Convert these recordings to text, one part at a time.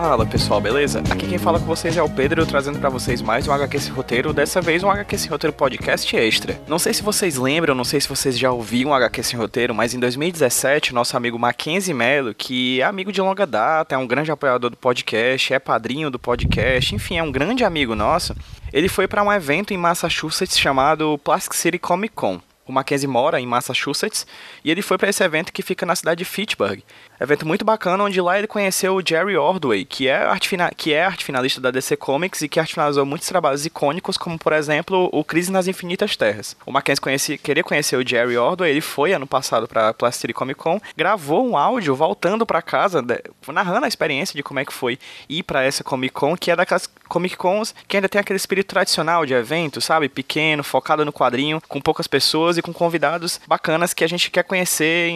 Fala pessoal, beleza? Aqui quem fala com vocês é o Pedro, trazendo para vocês mais um HQ Esse Roteiro, dessa vez um HQ Esse Roteiro podcast extra. Não sei se vocês lembram, não sei se vocês já ouviram um HQ Esse Roteiro, mas em 2017, nosso amigo Mackenzie Mello, que é amigo de longa data, é um grande apoiador do podcast, é padrinho do podcast, enfim, é um grande amigo nosso, ele foi para um evento em Massachusetts chamado Plastic City Comic Con. O Mackenzie mora em Massachusetts e ele foi para esse evento que fica na cidade de Fitchburg. Evento muito bacana, onde lá ele conheceu o Jerry Ordway, que é, arte que é arte finalista da DC Comics e que arte finalizou muitos trabalhos icônicos, como por exemplo o Crise nas Infinitas Terras. O Mackenzie conheci, queria conhecer o Jerry Ordway, ele foi ano passado para Plastic City Comic Con, gravou um áudio voltando para casa, narrando a experiência de como é que foi ir para essa Comic Con, que é daquelas Comic Cons que ainda tem aquele espírito tradicional de evento, sabe? Pequeno, focado no quadrinho, com poucas pessoas e com convidados bacanas que a gente quer conhecer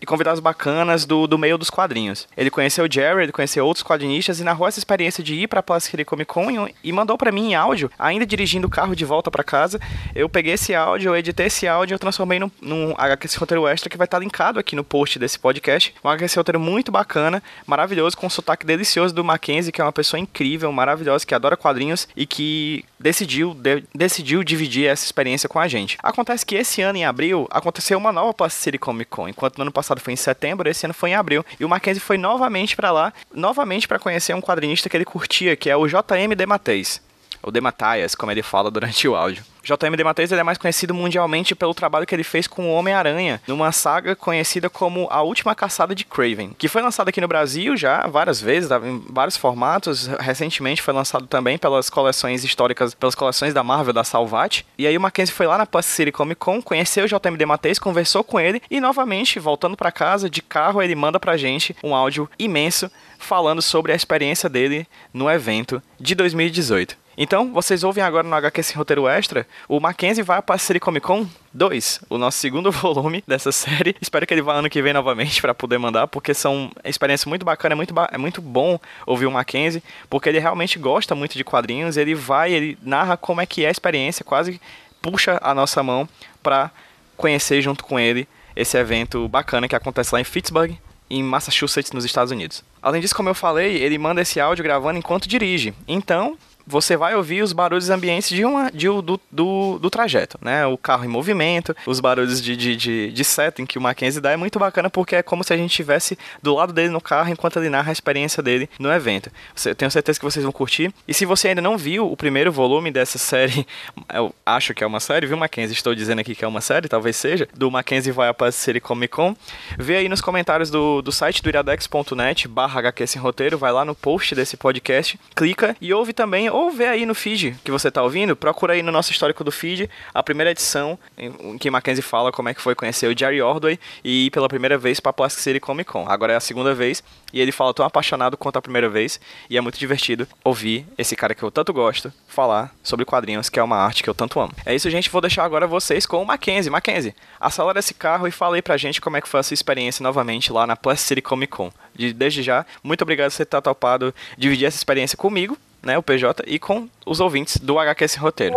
e convidados bacanas do, do meio dos quadrinhos. Ele conheceu o Jerry, ele conheceu outros quadrinistas e narrou essa experiência de ir pra Plastic Comic Con e, mandou para mim em áudio, ainda dirigindo o carro de volta para casa. Eu peguei esse áudio, eu editei esse áudio eu transformei num, num HQC roteiro extra que vai estar linkado aqui no post desse podcast. Um HQC roteiro muito bacana, maravilhoso, com um sotaque delicioso do Mackenzie, que é uma pessoa incrível, maravilhosa, que adora quadrinhos e que decidiu, de, decidiu dividir essa experiência com a gente. Acontece que esse ano, em abril, aconteceu uma nova Plastic City Comic Con. Enquanto no ano passado foi em setembro, esse ano foi em abril. E o Mackenzie foi novamente para lá, novamente para conhecer um quadrinista que ele curtia, que é o JM Dematteis. Ou Demataias, como ele fala durante o áudio. J.M. DeMatteis ele é mais conhecido mundialmente pelo trabalho que ele fez com o Homem-Aranha, numa saga conhecida como A Última Caçada de Craven, que foi lançada aqui no Brasil já várias vezes, em vários formatos. Recentemente foi lançado também pelas coleções históricas, pelas coleções da Marvel, da Salvat. E aí o Mackenzie foi lá na Plastic City Comic Con, conheceu o J.M. DeMatteis, conversou com ele e novamente, voltando para casa de carro, ele manda pra gente um áudio imenso falando sobre a experiência dele no evento de 2018. Então, vocês ouvem agora no HQ esse roteiro extra, o Mackenzie vai a série Comic Con 2, o nosso segundo volume dessa série. Espero que ele vá ano que vem novamente para poder mandar, porque são experiência muito bacana, é muito, é muito bom ouvir o Mackenzie, porque ele realmente gosta muito de quadrinhos, ele vai, ele narra como é que é a experiência, quase puxa a nossa mão para conhecer junto com ele esse evento bacana que acontece lá em Pittsburgh, em Massachusetts, nos Estados Unidos. Além disso, como eu falei, ele manda esse áudio gravando enquanto dirige. Então, você vai ouvir os barulhos ambientes de uma, de, do, do, do trajeto, né? O carro em movimento, os barulhos de, de, de, de setting que o Mackenzie dá é muito bacana porque é como se a gente estivesse do lado dele no carro enquanto ele narra a experiência dele no evento. Eu tenho certeza que vocês vão curtir. E se você ainda não viu o primeiro volume dessa série, eu acho que é uma série, viu, Mackenzie? Estou dizendo aqui que é uma série, talvez seja, do Mackenzie vai a série Comic Con. Vê aí nos comentários do, do site do iradex.net barra HQ sem roteiro, vai lá no post desse podcast, clica e ouve também ou vê aí no feed que você está ouvindo, procura aí no nosso histórico do feed a primeira edição em que Mackenzie fala como é que foi conhecer o Jerry Ordway e ir pela primeira vez para Plastic City Comic Con. Agora é a segunda vez e ele fala tão apaixonado quanto a primeira vez e é muito divertido ouvir esse cara que eu tanto gosto falar sobre quadrinhos, que é uma arte que eu tanto amo. É isso, gente. Vou deixar agora vocês com o Mackenzie. Mackenzie, acelera esse carro e fala aí pra gente como é que foi a sua experiência novamente lá na Plastic City Comic Con. desde já, muito obrigado por você estar topado dividir essa experiência comigo né, o PJ, e com os ouvintes do HQS Roteiro.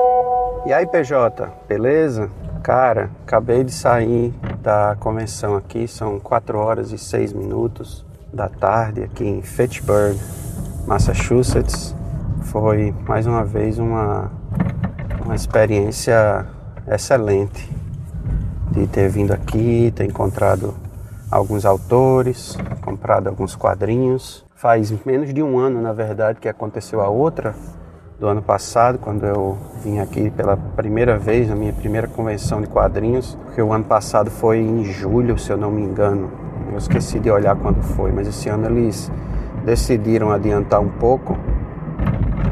E aí, PJ, beleza? Cara, acabei de sair da convenção aqui, são 4 horas e 6 minutos da tarde aqui em Fitchburg, Massachusetts. Foi mais uma vez uma, uma experiência excelente de ter vindo aqui, ter encontrado alguns autores, comprado alguns quadrinhos Faz menos de um ano, na verdade, que aconteceu a outra do ano passado, quando eu vim aqui pela primeira vez, na minha primeira convenção de quadrinhos, porque o ano passado foi em julho, se eu não me engano. Eu esqueci de olhar quando foi, mas esse ano eles decidiram adiantar um pouco,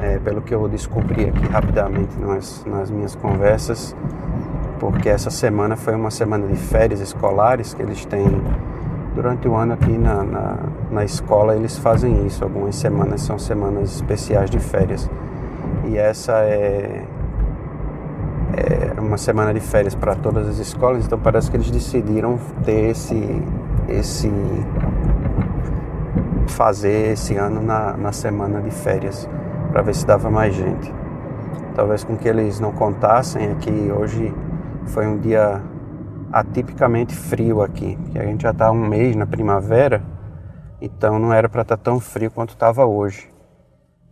é, pelo que eu descobri aqui rapidamente nas, nas minhas conversas, porque essa semana foi uma semana de férias escolares que eles têm Durante o ano aqui na, na, na, escola eles fazem isso. Algumas semanas são semanas especiais de férias. E essa é, é uma semana de férias para todas as escolas, então parece que eles decidiram ter esse, esse fazer esse ano na, na semana de férias para ver se dava mais gente. Talvez com que eles não contassem é que hoje foi um dia atipicamente frio aqui, que a gente já está um mês na primavera então não era para estar tá tão frio quanto estava hoje.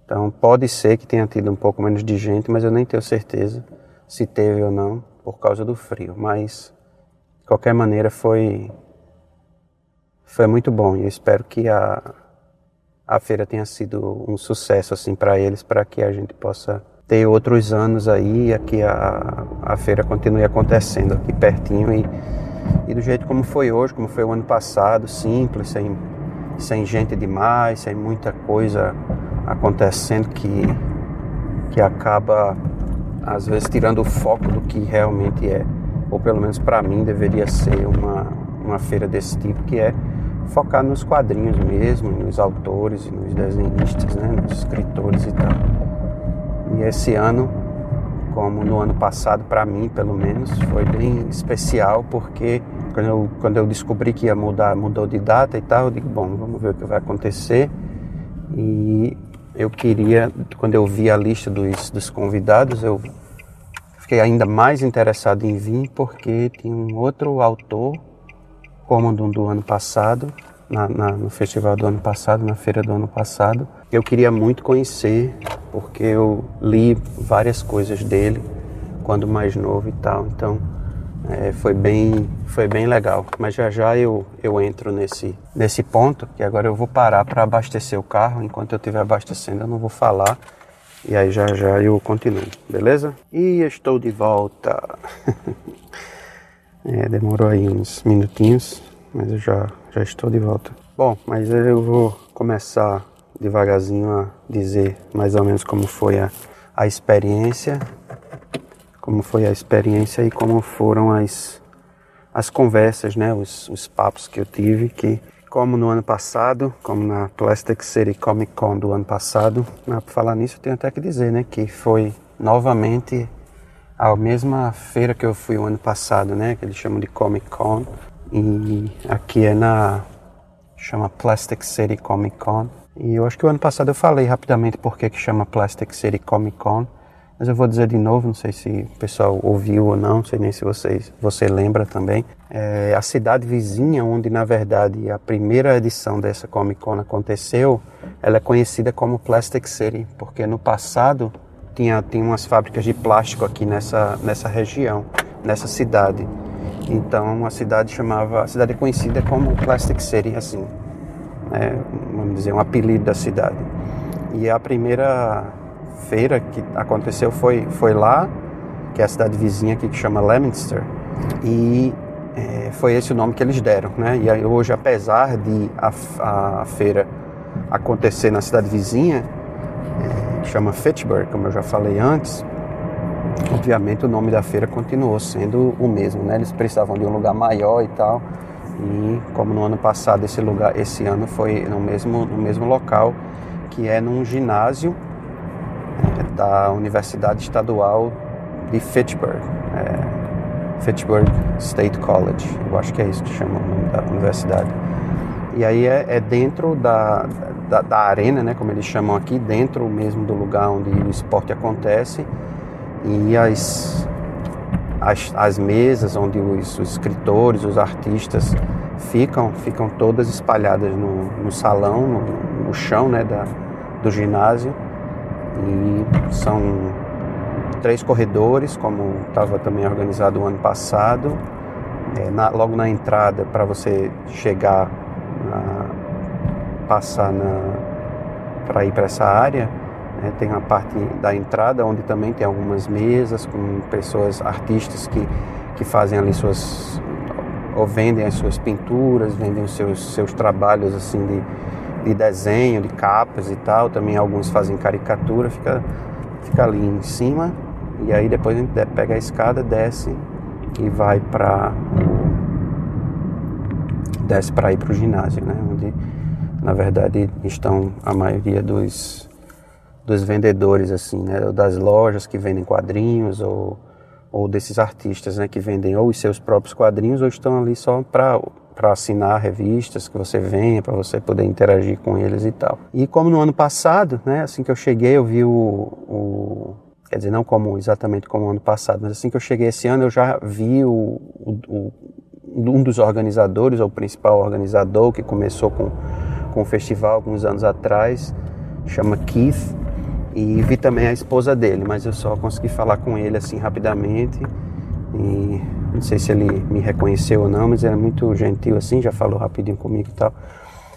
Então pode ser que tenha tido um pouco menos de gente, mas eu nem tenho certeza se teve ou não por causa do frio. Mas de qualquer maneira foi foi muito bom e eu espero que a a feira tenha sido um sucesso assim para eles, para que a gente possa ter outros anos aí, aqui a, a feira continue acontecendo aqui pertinho e, e do jeito como foi hoje, como foi o ano passado, simples, sem, sem gente demais, sem muita coisa acontecendo que, que acaba às vezes tirando o foco do que realmente é, ou pelo menos para mim deveria ser uma, uma feira desse tipo, que é focar nos quadrinhos mesmo, nos autores e nos desenhistas, né, nos escritores e tal. E esse ano, como no ano passado, para mim pelo menos, foi bem especial porque quando eu, quando eu descobri que ia mudar, mudou de data e tal, eu digo, bom, vamos ver o que vai acontecer. E eu queria, quando eu vi a lista dos, dos convidados, eu fiquei ainda mais interessado em vir porque tinha um outro autor como do, do ano passado, na, na, no festival do ano passado, na feira do ano passado. Eu queria muito conhecer, porque eu li várias coisas dele quando mais novo e tal. Então é, foi bem foi bem legal. Mas já já eu, eu entro nesse, nesse ponto, que agora eu vou parar para abastecer o carro. Enquanto eu estiver abastecendo, eu não vou falar. E aí já já eu continuo, beleza? E estou de volta. É, demorou aí uns minutinhos, mas eu já, já estou de volta. Bom, mas eu vou começar devagarzinho a dizer mais ou menos como foi a, a experiência, como foi a experiência e como foram as, as conversas, né, os, os papos que eu tive, que como no ano passado, como na Plastic City Comic Con do ano passado, para falar nisso eu tenho até que dizer, né, que foi novamente a mesma feira que eu fui o ano passado, né? Que eles chamam de Comic Con. E aqui é na. chama Plastic City Comic Con. E eu acho que o ano passado eu falei rapidamente por que chama Plastic City Comic Con. Mas eu vou dizer de novo, não sei se o pessoal ouviu ou não, não sei nem se vocês, você lembra também. É, a cidade vizinha, onde na verdade a primeira edição dessa Comic Con aconteceu, ela é conhecida como Plastic City, porque no passado tinha, tinha umas fábricas de plástico aqui nessa, nessa região, nessa cidade. Então a cidade chamava, a cidade é conhecida como Plastic City, assim, né? vamos dizer, um apelido da cidade. E a primeira feira que aconteceu foi, foi lá, que é a cidade vizinha aqui que chama Leominster, e é, foi esse o nome que eles deram, né? E aí, hoje, apesar de a, a feira acontecer na cidade vizinha, que chama Fitchburg, como eu já falei antes, obviamente o nome da feira continuou sendo o mesmo, né? Eles precisavam de um lugar maior e tal. E como no ano passado esse lugar, esse ano foi no mesmo no mesmo local, que é num ginásio é, da Universidade Estadual de Fitchburg, é, Fitchburg State College. Eu acho que é isso que chama o nome da universidade. E aí é, é dentro da, da, da, arena, né, como eles chamam aqui, dentro mesmo do lugar onde o esporte acontece. E as, as, as mesas onde os, os escritores, os artistas ficam, ficam todas espalhadas no, no salão, no, no chão né, da, do ginásio. E são três corredores, como estava também organizado o ano passado. É, na, logo na entrada, para você chegar na, passar para ir para essa área, né, tem a parte da entrada onde também tem algumas mesas com pessoas, artistas que, que fazem ali suas ou vendem as suas pinturas, vendem os seus, seus trabalhos assim de, de desenho, de capas e tal. Também alguns fazem caricatura, fica, fica ali em cima. E aí depois a gente pega a escada, desce e vai para desce para ir para o ginásio, né? Onde na verdade estão a maioria dos, dos vendedores assim, né? Das lojas que vendem quadrinhos ou, ou desses artistas, né? Que vendem ou os seus próprios quadrinhos ou estão ali só para para assinar revistas que você venha, para você poder interagir com eles e tal. E como no ano passado, né, assim que eu cheguei, eu vi o, o quer dizer, não como exatamente como no ano passado, mas assim que eu cheguei esse ano, eu já vi o, o, um dos organizadores, ou o principal organizador, que começou com, com um festival alguns anos atrás, chama Keith, e vi também a esposa dele, mas eu só consegui falar com ele assim rapidamente. E não sei se ele me reconheceu ou não, mas era muito gentil assim, já falou rapidinho comigo e tal.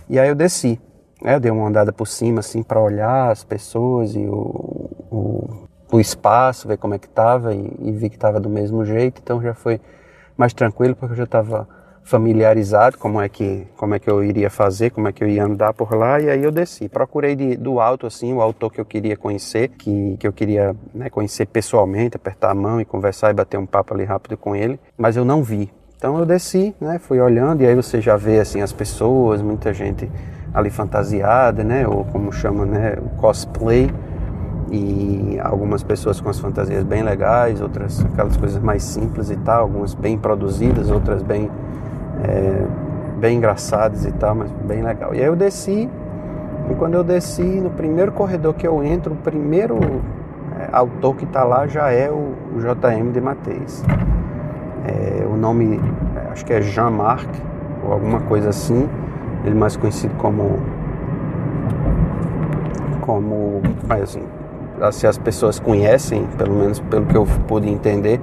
E aí eu desci? Eu dei uma andada por cima assim para olhar as pessoas e o, o, o, espaço, ver como é que tava e, e vi que tava do mesmo jeito, então já foi mais tranquilo porque eu já estava familiarizado como é que como é que eu iria fazer, como é que eu ia andar por lá e aí eu desci. Procurei de, do alto assim o autor que eu queria conhecer, que, que eu queria né, conhecer pessoalmente, apertar a mão e conversar e bater um papo ali rápido com ele, mas eu não vi. Então eu desci, né, fui olhando e aí você já vê assim as pessoas, muita gente ali fantasiada, né, ou como chama, né, o cosplay e algumas pessoas com as fantasias bem legais, outras aquelas coisas mais simples e tal, algumas bem produzidas, outras bem é, bem engraçadas e tal, mas bem legal. E aí eu desci, e quando eu desci, no primeiro corredor que eu entro, o primeiro é, autor que está lá já é o, o JM de Mateus. É, o nome, é, acho que é Jean-Marc, ou alguma coisa assim, ele mais conhecido como como, assim, se as pessoas conhecem, pelo menos pelo que eu pude entender,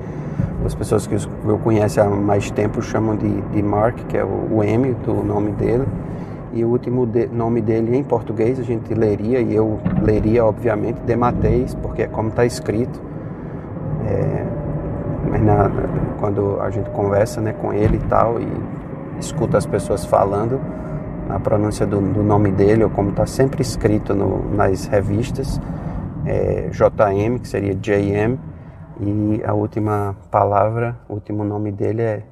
as pessoas que eu conheço há mais tempo chamam de, de Mark, que é o, o M do nome dele. E o último de, nome dele em português a gente leria, e eu leria, obviamente, Demateis, porque é como está escrito. É, mas na, quando a gente conversa né, com ele e tal, e escuta as pessoas falando, a pronúncia do, do nome dele, ou como está sempre escrito no, nas revistas, é JM, que seria JM, e a última palavra, o último nome dele é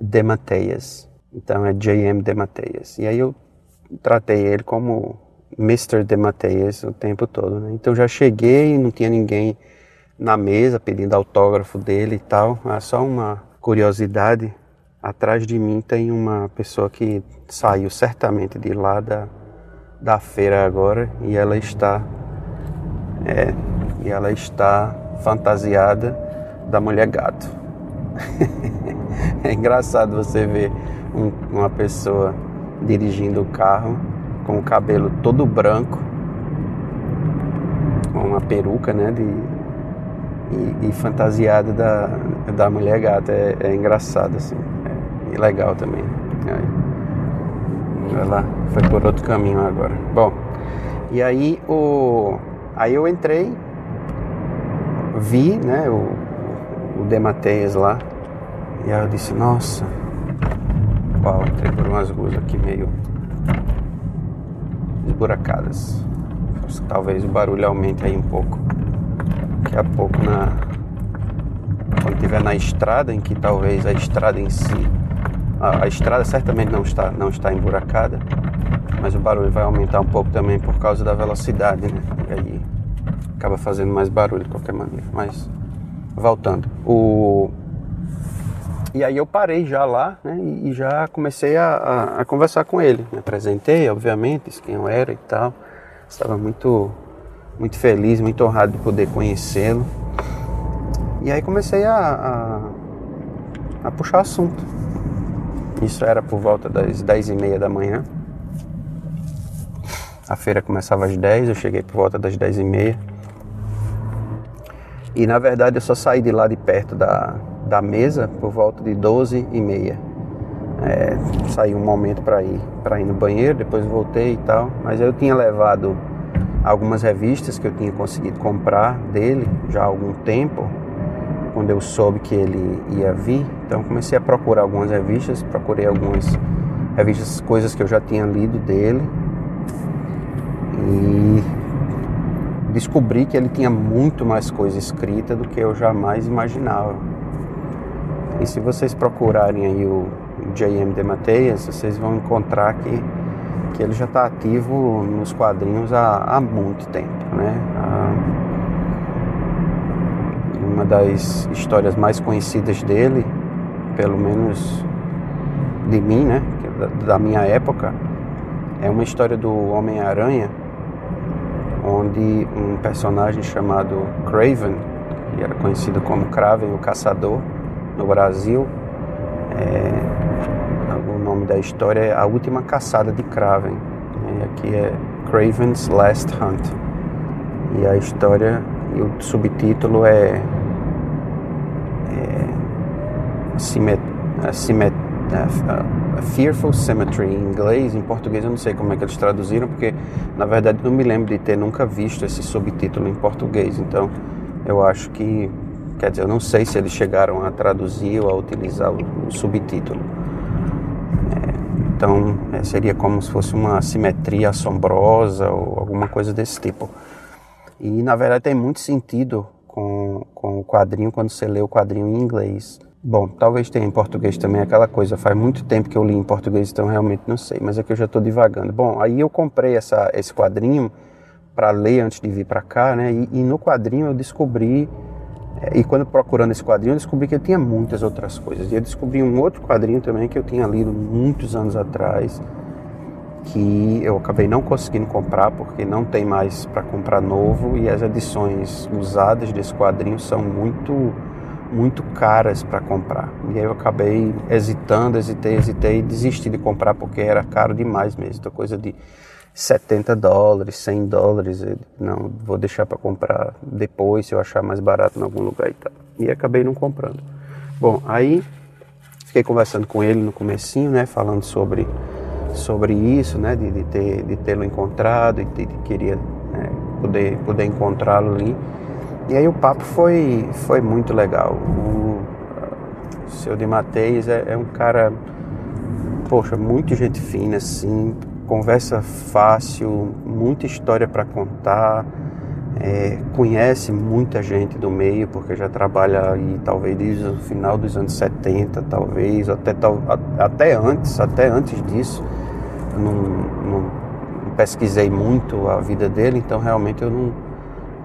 Demateias. Então é J.M. Demateias. E aí eu tratei ele como Mr. Demateias o tempo todo. Né? Então já cheguei não tinha ninguém na mesa pedindo autógrafo dele e tal. É só uma curiosidade. Atrás de mim tem uma pessoa que saiu certamente de lá da, da feira agora e ela está é, e ela está fantasiada da mulher gato. é engraçado você ver um, uma pessoa dirigindo o carro com o cabelo todo branco, com uma peruca, né, de, e, e fantasiada da, da mulher gata. É, é engraçado, assim, é, e legal também. Aí, lá, foi por outro caminho agora. Bom, e aí o, aí eu entrei vi né, o, o Demateias lá. E aí eu disse, nossa, uau, entrei por umas ruas aqui meio esburacadas. Talvez o barulho aumente aí um pouco. Daqui a pouco na. Quando estiver na estrada, em que talvez a estrada em si. A, a estrada certamente não está, não está emburacada, mas o barulho vai aumentar um pouco também por causa da velocidade, né? E aí acaba fazendo mais barulho de qualquer maneira. Mas voltando, o e aí eu parei já lá né, e já comecei a, a, a, conversar com ele. Me apresentei, obviamente, quem eu era e tal. Estava muito, muito feliz, muito honrado de poder conhecê-lo. E aí comecei a, a, a, puxar assunto. Isso era por volta das 10 e meia da manhã. A feira começava às 10, eu cheguei por volta das 10 e meia. E na verdade eu só saí de lá de perto da, da mesa por volta de 12 e meia. É, saí um momento para ir para ir no banheiro, depois voltei e tal. Mas eu tinha levado algumas revistas que eu tinha conseguido comprar dele já há algum tempo, quando eu soube que ele ia vir. Então comecei a procurar algumas revistas, procurei algumas revistas, coisas que eu já tinha lido dele. E descobri que ele tinha muito mais coisa escrita do que eu jamais imaginava. E se vocês procurarem aí o J.M. de Mateias, vocês vão encontrar que, que ele já está ativo nos quadrinhos há, há muito tempo, né? uma das histórias mais conhecidas dele, pelo menos de mim, né? Da, da minha época, é uma história do Homem-Aranha onde um personagem chamado Craven, que era conhecido como Craven o Caçador no Brasil, é, o nome da história é A Última Caçada de Craven. É que é Craven's Last Hunt. E a história e o subtítulo é, é Cimet, Cimet, a Fearful Cemetery em inglês, em português eu não sei como é que eles traduziram, porque na verdade não me lembro de ter nunca visto esse subtítulo em português, então eu acho que, quer dizer, eu não sei se eles chegaram a traduzir ou a utilizar o, o subtítulo. É, então é, seria como se fosse uma simetria assombrosa ou alguma coisa desse tipo. E na verdade tem muito sentido com, com o quadrinho quando você lê o quadrinho em inglês Bom, talvez tenha em português também aquela coisa. Faz muito tempo que eu li em português, então realmente não sei. Mas é que eu já estou divagando. Bom, aí eu comprei essa, esse quadrinho para ler antes de vir para cá, né? E, e, no quadrinho eu descobri é, e quando procurando esse quadrinho eu descobri que eu tinha muitas outras coisas. E eu descobri um outro quadrinho também que eu tinha lido muitos anos atrás, que eu acabei não conseguindo comprar porque não tem mais para comprar novo e as edições usadas desse quadrinho são muito muito caras para comprar. E aí eu acabei hesitando, hesitei, hesitei e desisti de comprar porque era caro demais mesmo. Então, coisa de 70 dólares, 100 dólares. não, vou deixar para comprar depois se eu achar mais barato em algum lugar e tal. E acabei não comprando. Bom, aí fiquei conversando com ele no comecinho, né, falando sobre sobre isso, né, de, de ter de tê-lo encontrado e de, de queria né, poder poder encontrá-lo ali. E aí o papo foi, foi muito legal. O, seu de Mateis é, é um cara, poxa, muito gente fina, assim, conversa fácil, muita história para contar, é, conhece muita gente do meio, porque já trabalha aí talvez desde o final dos anos 70, talvez, até, até antes, até antes disso. Não, não pesquisei muito a vida dele, então realmente eu não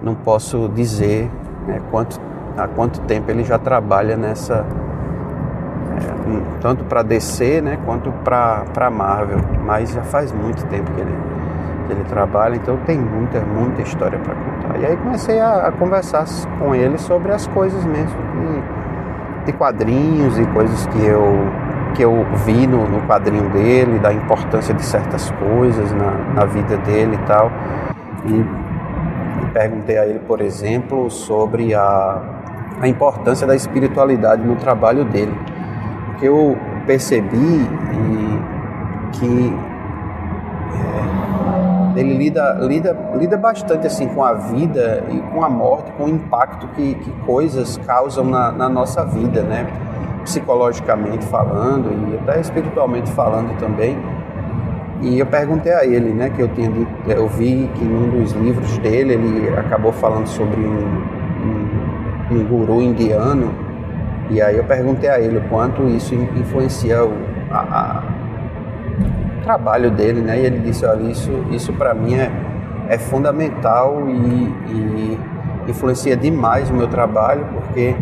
não posso dizer né, quanto, há quanto tempo ele já trabalha nessa, é, tanto para DC né, quanto para Marvel, mas já faz muito tempo que ele, que ele trabalha, então tem muita, muita história para contar. E aí comecei a, a, conversar com ele sobre as coisas mesmo, de, quadrinhos e coisas que eu que eu vi no, no, quadrinho dele, da importância de certas coisas na, na vida dele e tal. E perguntei a ele, por exemplo, sobre a, a importância da espiritualidade no trabalho dele. Porque eu percebi que é, ele lida, lida, lida bastante assim com a vida e com a morte, com o impacto que, que coisas causam na, na nossa vida, né? psicologicamente falando e até espiritualmente falando também. E eu perguntei a ele, né, que eu tinha dito, eu vi que num dos livros dele ele acabou falando sobre um, um, um guru indiano. E aí eu perguntei a ele o quanto isso influencia o a, a, trabalho dele, né? E ele disse, olha, isso, isso para mim é, é fundamental e, e influencia demais o meu trabalho, porque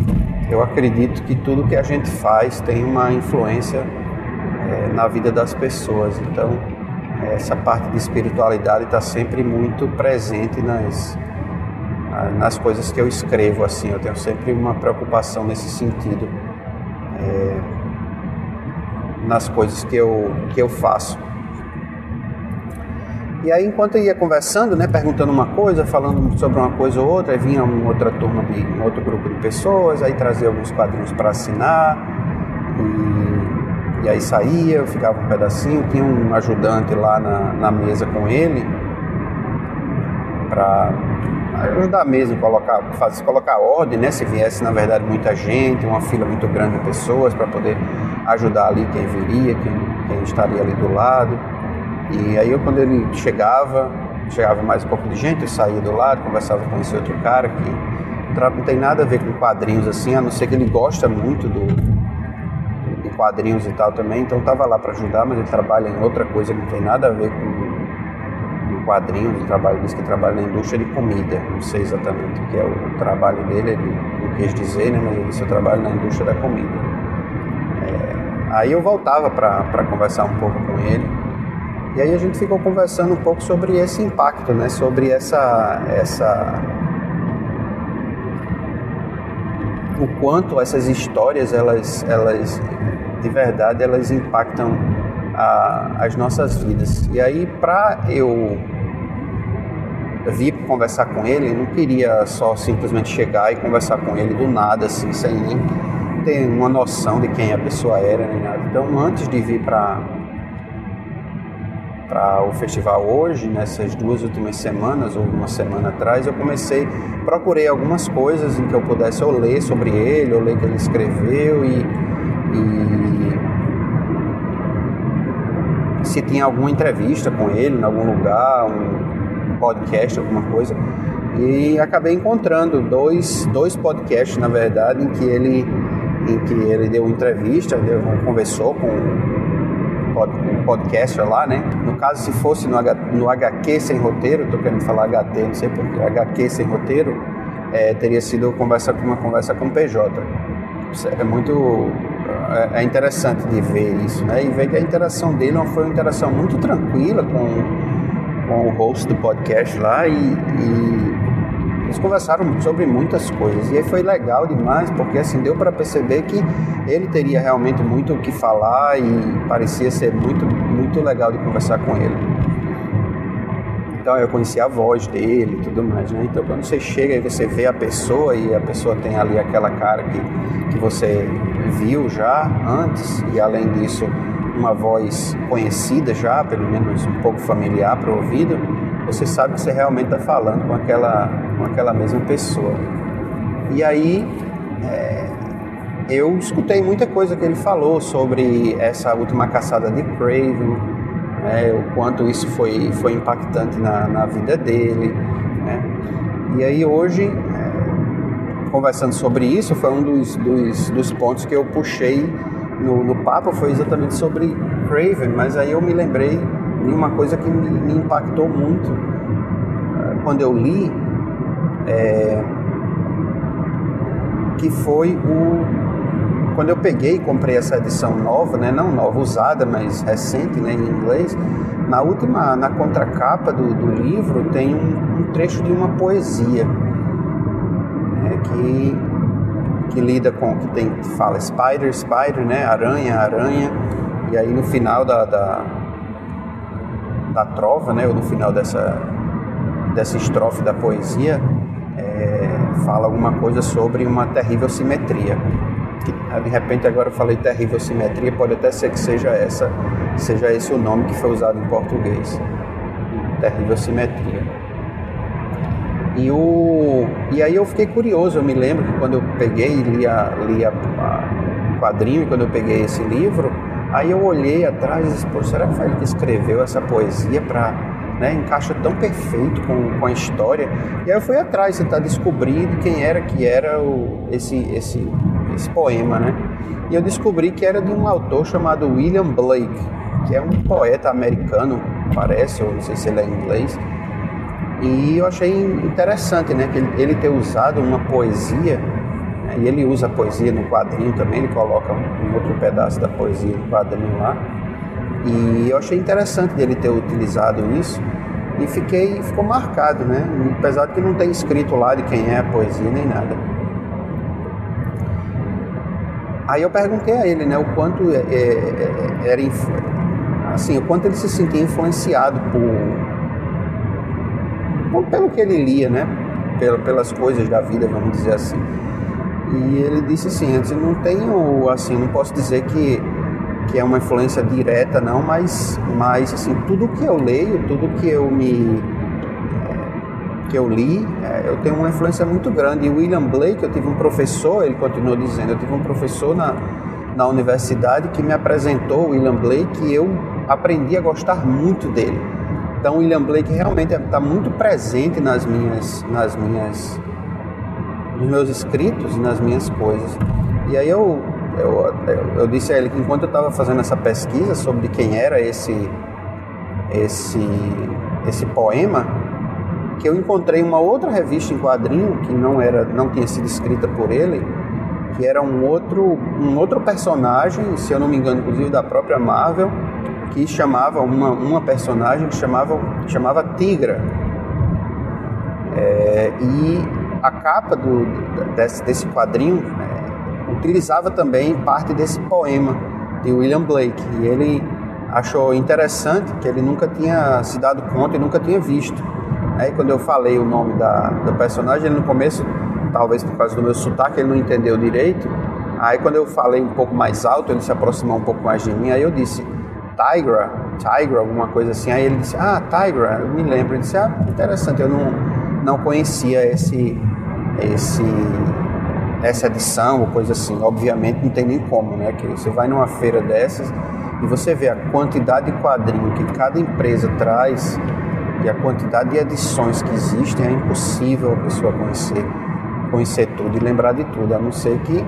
eu acredito que tudo que a gente faz tem uma influência é, na vida das pessoas. Então, essa parte de espiritualidade está sempre muito presente nas, nas coisas que eu escrevo. Assim, eu tenho sempre uma preocupação nesse sentido, é, nas coisas que eu, que eu faço. E aí, enquanto eu ia conversando, né, perguntando uma coisa, falando sobre uma coisa ou outra, aí vinha uma outra turma de um outro grupo de pessoas, aí trazia alguns quadrinhos para assinar. E e aí saía, eu ficava um pedacinho, tinha um ajudante lá na, na mesa com ele para ajudar mesmo, colocar, fazer, colocar ordem, né? Se viesse, na verdade, muita gente, uma fila muito grande de pessoas para poder ajudar ali quem viria, quem, quem estaria ali do lado. E aí eu, quando ele chegava, chegava mais um pouco de gente, eu saía do lado, conversava com esse outro cara que não tem nada a ver com quadrinhos assim, a não ser que ele gosta muito do, quadrinhos e tal também, então estava lá para ajudar, mas ele trabalha em outra coisa que não tem nada a ver com, com quadrinhos, ele trabalha, diz que trabalha na indústria de comida, não sei exatamente o que é o trabalho dele, ele não quis dizer, né, mas ele disse eu trabalho na indústria da comida. É, aí eu voltava para conversar um pouco com ele, e aí a gente ficou conversando um pouco sobre esse impacto, né, sobre essa, essa o quanto essas histórias elas, elas de verdade elas impactam a, as nossas vidas. E aí, para eu vir conversar com ele, eu não queria só simplesmente chegar e conversar com ele do nada, assim, sem nem ter uma noção de quem a pessoa era nem nada. Então, antes de vir para para o festival hoje, nessas duas últimas semanas ou uma semana atrás, eu comecei, procurei algumas coisas em que eu pudesse ou ler sobre ele, ou ler o que ele escreveu e, e se tinha alguma entrevista com ele em algum lugar, um podcast, alguma coisa. E acabei encontrando dois, dois podcasts, na verdade, em que ele, em que ele deu entrevista, deu, conversou com um podcaster lá, né? No caso, se fosse no, H, no HQ sem roteiro, tô querendo falar HT, não sei porquê, HQ sem roteiro, é, teria sido conversa, uma conversa com o PJ. É muito é, é interessante de ver isso, né? E ver que a interação dele foi uma interação muito tranquila com, com o host do podcast lá e, e eles conversaram sobre muitas coisas e aí foi legal demais porque assim deu para perceber que ele teria realmente muito o que falar e parecia ser muito muito legal de conversar com ele. Então eu conheci a voz dele e tudo mais, né? Então quando você chega e você vê a pessoa e a pessoa tem ali aquela cara que, que você viu já antes e além disso uma voz conhecida já, pelo menos um pouco familiar para o ouvido, você sabe que você realmente está falando com aquela, com aquela mesma pessoa. E aí é, eu escutei muita coisa que ele falou sobre essa última caçada de Craven, né, o quanto isso foi, foi impactante na, na vida dele. Né? E aí hoje, é, conversando sobre isso, foi um dos, dos, dos pontos que eu puxei no, no papo, foi exatamente sobre Craven, mas aí eu me lembrei de uma coisa que me, me impactou muito uh, quando eu li, é, que foi o quando eu peguei e comprei essa edição nova, né, não nova, usada, mas recente, né, em inglês, na última, na contracapa do, do livro tem um, um, trecho de uma poesia né, que que lida com que tem fala spider, spider, né, aranha, aranha, e aí no final da, da da trova, né, ou no final dessa, dessa estrofe da poesia, é, fala alguma coisa sobre uma terrível simetria. Que, de repente agora eu falei terrível simetria, pode até ser que seja essa, seja esse o nome que foi usado em português. Terrível simetria. E, o, e aí eu fiquei curioso, eu me lembro que quando eu peguei e li, a, li a, a quadrinho, e quando eu peguei esse livro, Aí eu olhei atrás e disse, pô, será que foi ele que escreveu essa poesia para né, encaixa tão perfeito com, com a história. E aí eu fui atrás tentar descobrir de quem era que era o, esse, esse, esse poema, né? E eu descobri que era de um autor chamado William Blake, que é um poeta americano, parece, ou não sei se ele é inglês. E eu achei interessante, né, que ele, ter usado uma poesia e ele usa a poesia no quadrinho também, ele coloca um outro pedaço da poesia no quadrinho lá. E eu achei interessante dele ter utilizado isso e fiquei, ficou marcado, né? Apesar de que não tem escrito lá de quem é a poesia nem nada. Aí eu perguntei a ele, né, o quanto é, é, é era assim, o quanto ele se sentia influenciado por, por pelo que ele lia, né? Pelas coisas da vida, vamos dizer assim. E ele disse assim, antes não tenho, assim, não posso dizer que, que é uma influência direta não, mas, mas assim, tudo que eu leio, tudo que eu me que eu li, eh, eu tenho uma influência muito grande. E William Blake, eu tive um professor, ele continuou dizendo, eu tive um professor na, na universidade que me apresentou William Blake e eu aprendi a gostar muito dele. Então, William Blake realmente está muito presente nas minhas, nas minhas nos meus escritos e nas minhas coisas. E aí eu, eu, eu disse a ele que enquanto eu estava fazendo essa pesquisa sobre quem era esse, esse, esse poema, que eu encontrei uma outra revista em quadrinho que não era não tinha sido escrita por ele que era um outro um outro personagem se eu não me engano inclusive da própria Marvel que chamava uma, uma personagem que chamava chamava Tigra é, e a capa do, desse, desse quadrinho né, utilizava também parte desse poema de William Blake. E ele, achou interessante que ele nunca tinha se dado conta e nunca tinha visto. Aí quando eu falei o nome da, do personagem, ele no começo, talvez por causa do meu sotaque, ele não entendeu direito. Aí quando eu falei um pouco mais alto, ele se aproximou um pouco mais de mim, aí eu disse Tigra, Tigra, alguma coisa assim. Aí ele disse, ah, Tigra, eu me lembro. Ele disse, ah, interessante, eu não, não conhecia esse, esse, essa edição ou coisa assim. Obviamente não tem nem como, né? Que você vai numa feira dessas e você vê a quantidade de quadrinho que cada empresa traz e a quantidade de edições que existem, é impossível a pessoa conhecer, conhecer tudo e lembrar de tudo, a não ser que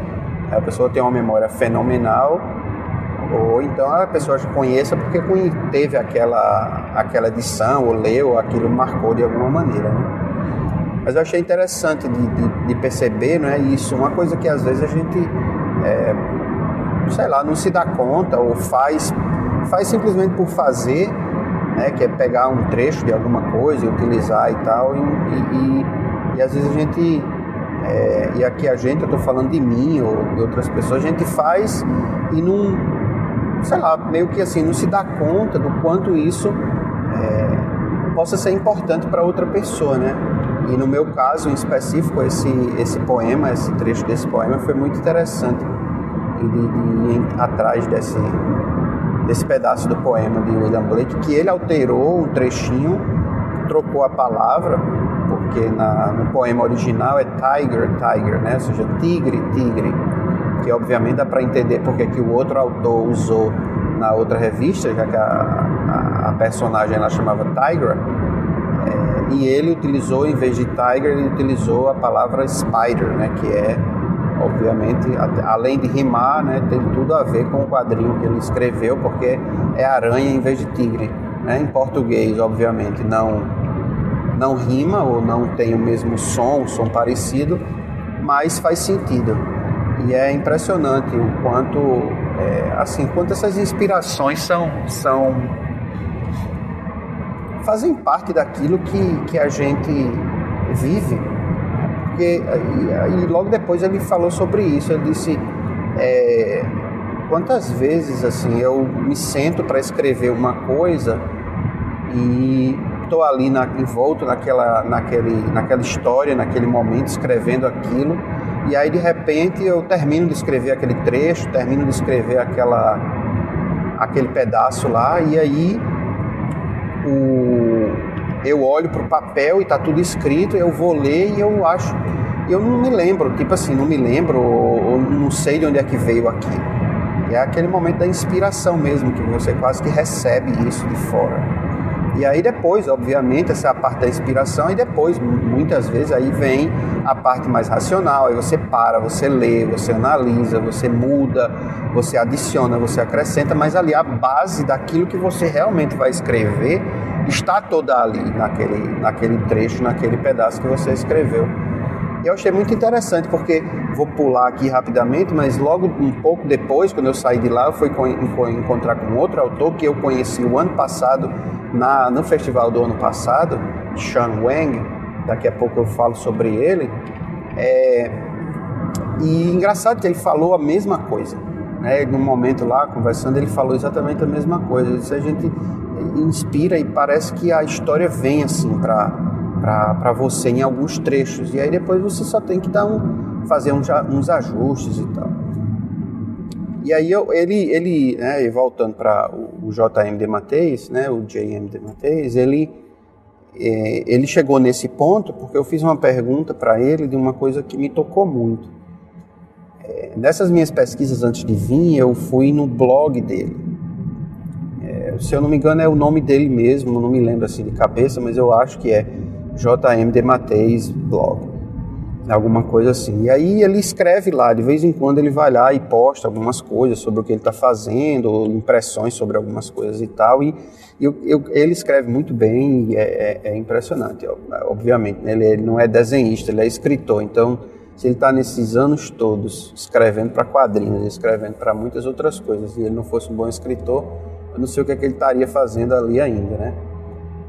a pessoa tenha uma memória fenomenal ou então a pessoa conheça porque teve aquela, aquela edição, ou leu, aquilo marcou de alguma maneira. Né? Mas eu achei interessante de, de, de, perceber não é isso, uma coisa que às vezes a gente, é, sei lá, não se dá conta ou faz, faz simplesmente por fazer, né, que é pegar um trecho de alguma coisa e utilizar e tal, e, e, e às vezes a gente é, e aqui a gente, eu estou falando de mim ou de outras pessoas, a gente faz e não, sei lá, meio que assim, não se dá conta do quanto isso é, possa ser importante para outra pessoa, né? E no meu caso em específico, esse, esse poema, esse trecho desse poema foi muito interessante de, de, de ir atrás desse, desse pedaço do poema de William Blake, que ele alterou um trechinho, trocou a palavra, porque na, no poema original é tiger, tiger, né? Ou seja, tigre, tigre que obviamente dá para entender porque que o outro autor usou na outra revista, já que a, a, a personagem ela chamava Tigra, é, e ele utilizou, em vez de Tiger, ele utilizou a palavra Spider, né, que é, obviamente, além de rimar, né, tem tudo a ver com o quadrinho que ele escreveu, porque é aranha em vez de tigre. Né, em português, obviamente, não, não rima ou não tem o mesmo som, som parecido, mas faz sentido. E é impressionante o quanto, é, assim, quanto essas inspirações são, são fazem parte daquilo que, que a gente vive. Porque, e, logo depois ele falou sobre isso, ele disse, é, quantas vezes assim eu me sento para escrever uma coisa e estou ali na, envolto naquela, naquele, naquela história, naquele momento, escrevendo aquilo e aí de repente eu termino de escrever aquele trecho, termino de escrever aquela, aquele pedaço lá, e aí o, eu olho para o papel e está tudo escrito, eu vou ler e eu acho. Eu não me lembro, tipo assim, não me lembro, ou, ou não sei de onde é que veio aqui. E é aquele momento da inspiração mesmo, que você quase que recebe isso de fora. E aí depois, obviamente, essa é a parte da inspiração e depois, muitas vezes, aí vem a parte mais racional, aí você para, você lê, você analisa, você muda, você adiciona, você acrescenta, mas ali a base daquilo que você realmente vai escrever está toda ali, naquele, naquele trecho, naquele pedaço que você escreveu. E eu achei muito interessante, porque vou pular aqui rapidamente, mas logo um pouco depois, quando eu saí de lá, eu fui encontrar com outro autor que eu conheci o ano passado na, no festival do ano passado, Sean Wang, daqui a pouco eu falo sobre ele. É, e engraçado que ele falou a mesma coisa. Né? No momento lá, conversando, ele falou exatamente a mesma coisa. Disse, a gente inspira e parece que a história vem assim para você em alguns trechos. E aí depois você só tem que dar um, fazer uns, uns ajustes e tal. E aí eu, ele, ele né, voltando para o, o JM de Mateis, né, o JM de Mateis, ele, é, ele chegou nesse ponto porque eu fiz uma pergunta para ele de uma coisa que me tocou muito. É, nessas minhas pesquisas antes de vir, eu fui no blog dele. É, se eu não me engano é o nome dele mesmo, não me lembro assim de cabeça, mas eu acho que é JM de Mateis blog alguma coisa assim. E aí ele escreve lá, de vez em quando ele vai lá e posta algumas coisas sobre o que ele está fazendo, impressões sobre algumas coisas e tal. E eu, eu, ele escreve muito bem é, é, é impressionante, obviamente. Né? Ele, ele, não é desenhista, ele é escritor. Então, se ele está nesses anos todos escrevendo para quadrinhos, escrevendo para muitas outras coisas, e ele não fosse um bom escritor, eu não sei o que, é que ele estaria fazendo ali ainda, né?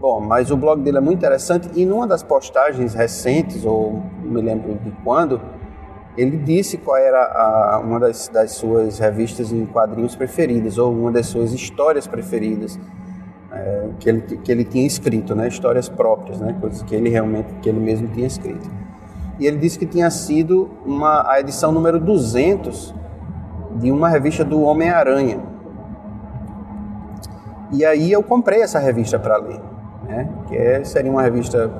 Bom, mas o blog dele é muito interessante e numa das postagens recentes, ou não me lembro de quando, ele disse qual era a, uma das, das, suas revistas em quadrinhos preferidas, ou uma das suas histórias preferidas, é, que, ele, que ele tinha escrito, né? histórias próprias, né? coisas que ele realmente, que ele mesmo tinha escrito. E ele disse que tinha sido uma, a edição número 200 de uma revista do Homem-Aranha. E aí eu comprei essa revista para ler, né? que é, seria uma revista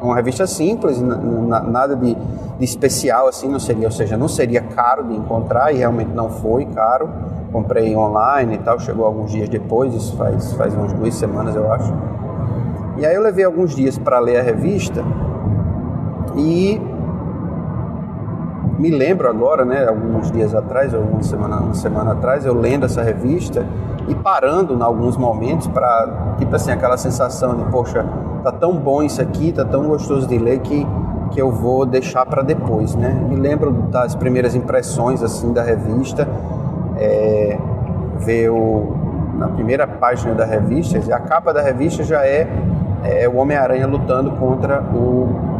uma revista simples, nada de, de, especial assim, não seria, ou seja, não seria caro de encontrar e realmente não foi caro. Comprei online e tal, chegou alguns dias depois, isso faz, faz umas duas semanas eu acho. E aí eu levei alguns dias para ler a revista e me lembro agora, né, alguns dias atrás, uma semana, uma semana atrás, eu lendo essa revista e parando em alguns momentos para, tipo assim, aquela sensação de, poxa, tá tão bom isso aqui, tá tão gostoso de ler que, que eu vou deixar para depois, né? Me lembro das primeiras impressões, assim, da revista, é, ver o, na primeira página da revista, a capa da revista já é, é o Homem-Aranha lutando contra o,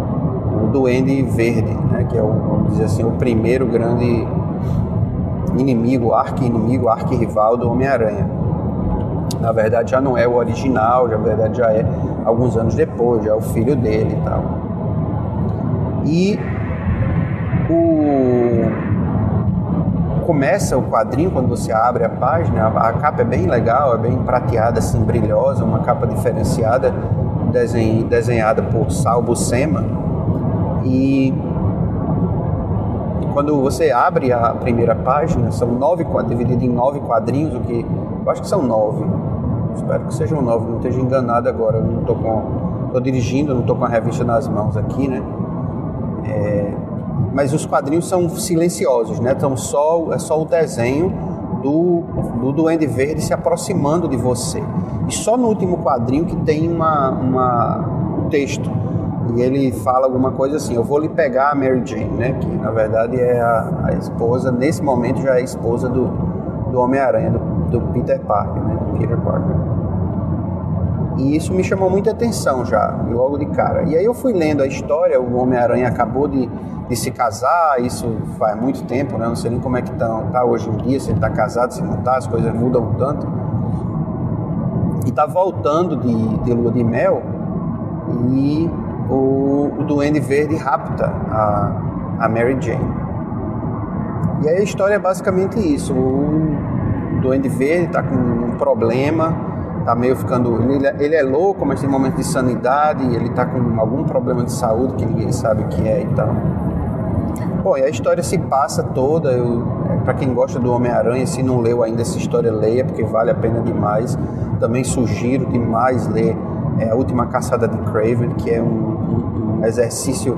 o Duende Verde, né? Que é, o, vamos dizer assim, o primeiro grande inimigo, arqui-inimigo, arqui-rival do Homem-Aranha. Na verdade já não é o original, na verdade já é alguns anos depois, já é o filho dele e tal. E o começa o quadrinho quando você abre a página, a, capa é bem legal, é bem prateada assim, brilhosa, uma capa diferenciada, desenhada por Sal Buscema. E quando você abre a primeira página, são nove dividido em nove quadrinhos, o que eu acho que são nove. Espero que sejam nove, não esteja enganado agora. Eu não estou com, tô dirigindo, não estou com a revista nas mãos aqui, né? É, mas os quadrinhos são silenciosos, né? Então só é só o desenho do, do Duende Verde se aproximando de você. E só no último quadrinho que tem uma, uma um texto e ele fala alguma coisa assim: Eu vou lhe pegar a Mary Jane, né? Que na verdade é a, a esposa, nesse momento já é a esposa do, do Homem-Aranha, do, do, Peter Parker, né? Do Peter Parker. E isso me chamou muita atenção já, logo de cara. E aí eu fui lendo a história: o Homem-Aranha acabou de, de se casar, isso faz muito tempo, né? Não sei nem como é que tá, tá hoje em dia, se ele tá casado, se não tá, as coisas mudam tanto. E tá voltando de, de lua de mel e o, o Duende Verde rapta a, a Mary Jane. E aí a história é basicamente isso. O Duende Verde está com um problema, tá meio ficando. Ele, ele, é louco, mas tem momentos de sanidade, ele está com algum problema de saúde que ninguém sabe o que é e tal. Bom, e a história se passa toda. É, Para quem gosta do Homem-Aranha, se não leu ainda essa história, leia, porque vale a pena demais. Também sugiro demais ler é, A Última Caçada de Craven, que é um um exercício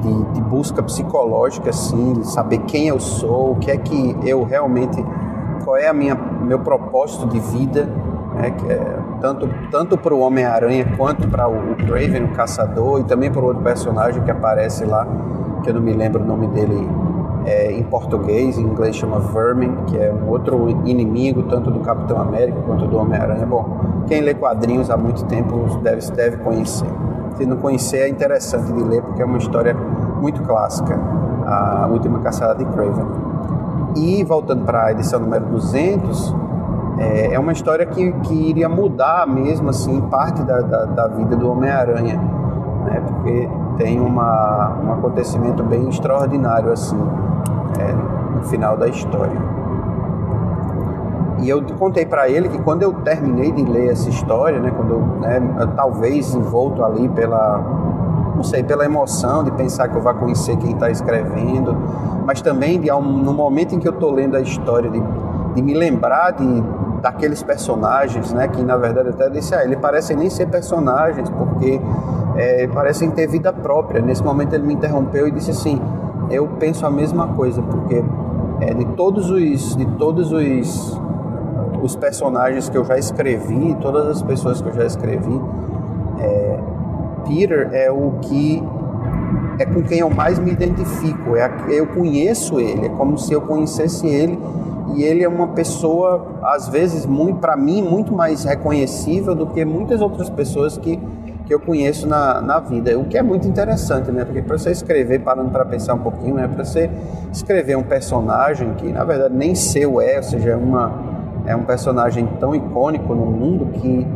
de, de, busca psicológica, assim, de saber quem eu sou, o que é que eu realmente, qual é a minha meu propósito de vida, né, é, tanto tanto para o Homem-Aranha quanto para o, o Craven, o caçador, e também para outro personagem que aparece lá, que eu não me lembro o nome dele é, em português, em inglês chama Vermin, que é um outro inimigo tanto do Capitão América quanto do Homem-Aranha. Bom, quem lê quadrinhos há muito tempo deve, deve conhecer se não conhecer, é interessante de ler, porque é uma história muito clássica, a Última Caçada de Craven. E voltando para a edição número 200, é, é uma história que, que iria mudar mesmo assim parte da, da, da vida do Homem-Aranha, né? porque tem uma, um acontecimento bem extraordinário assim é, no final da história. E eu contei para ele que quando eu terminei de ler essa história, né, quando eu, né, talvez envolto ali pela, não sei, pela emoção de pensar que eu vou conhecer quem está escrevendo, mas também de, no momento em que eu estou lendo a história, de, de me lembrar de, daqueles personagens, né, que na verdade eu até disse, ah, ele parecem nem ser personagens, porque é, parecem ter vida própria. Nesse momento ele me interrompeu e disse assim, eu penso a mesma coisa, porque é, de todos os, de todos os os personagens que eu já escrevi, todas as pessoas que eu já escrevi, é, Peter é o que é com quem eu mais me identifico. É, eu conheço ele, é como se eu conhecesse ele e ele é uma pessoa, às vezes, muito para mim, muito mais reconhecível do que muitas outras pessoas que, que eu conheço na, na vida, o que é muito interessante, né? Porque para você escrever, parando para pensar um pouquinho, né? Para você escrever um personagem que na verdade nem seu é, ou seja, é, uma, é um personagem tão icônico no mundo que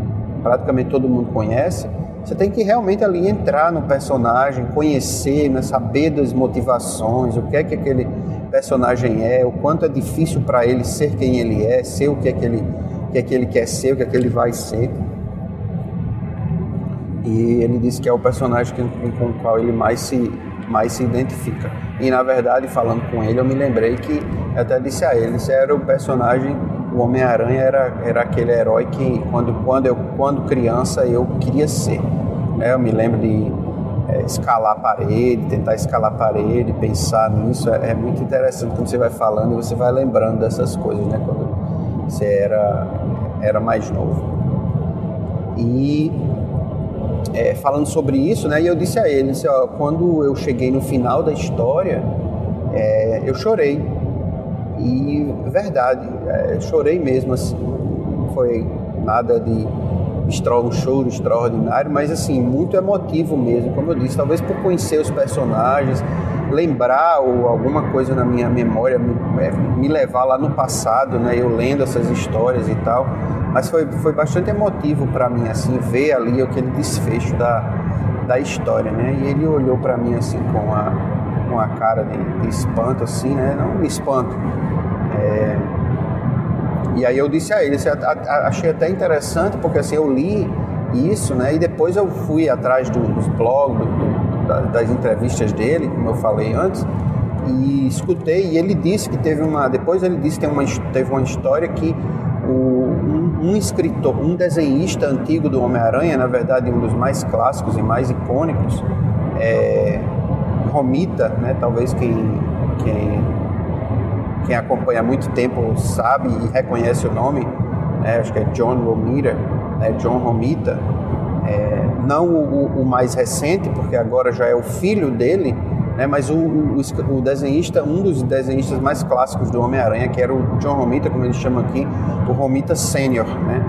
praticamente todo mundo conhece, você tem que realmente ali entrar no personagem, conhecer, né? saber das motivações, o que é que aquele personagem é, o quanto é difícil para ele ser quem ele é, ser o que é que ele, o que é que ele quer ser, o que é que ele vai ser. E ele disse que é o personagem com o qual ele mais se, mais se identifica. E na verdade, falando com ele, eu me lembrei que eu até disse a ele, esse era o personagem, o Homem-Aranha era, era aquele herói que quando, quando, eu, quando criança eu queria ser. Né? Eu me lembro de é, escalar a parede, tentar escalar a parede, pensar nisso. É, é, muito interessante quando você vai falando e você vai lembrando dessas coisas, né? Quando você era, era mais novo. E é, falando sobre isso, né? E eu disse a ele, disse, ó, quando eu cheguei no final da história, é, eu chorei. E verdade, é, chorei mesmo assim. Não foi nada de um choro extraordinário, mas assim, muito emotivo mesmo, como eu disse, talvez por conhecer os personagens, lembrar ou alguma coisa na minha memória, me, é, me levar lá no passado, né, eu lendo essas histórias e tal, mas foi, foi bastante emotivo para mim, assim, ver ali aquele desfecho da, da história, né, e ele olhou para mim assim com a, com a cara de, de espanto, assim, né, não de espanto, é, e aí eu disse a ele, achei até interessante, porque assim, eu li isso, né? E depois eu fui atrás do, dos blogs, do, das entrevistas dele, como eu falei antes, e escutei, e ele disse que teve uma. Depois ele disse que uma, teve uma história que o, um, um, escritor, um desenhista antigo do Homem-Aranha, na verdade um dos mais clássicos e mais icônicos, é, Romita, né? Talvez quem, quem quem acompanha há muito tempo sabe e reconhece o nome, né? acho que é John Romita, né? John Romita, é, não o, o, mais recente, porque agora já é o filho dele, né? mas o, o, o desenhista, um dos desenhistas mais clássicos do Homem-Aranha, que era o John Romita, como eles chamam aqui, o Romita Sênior, né?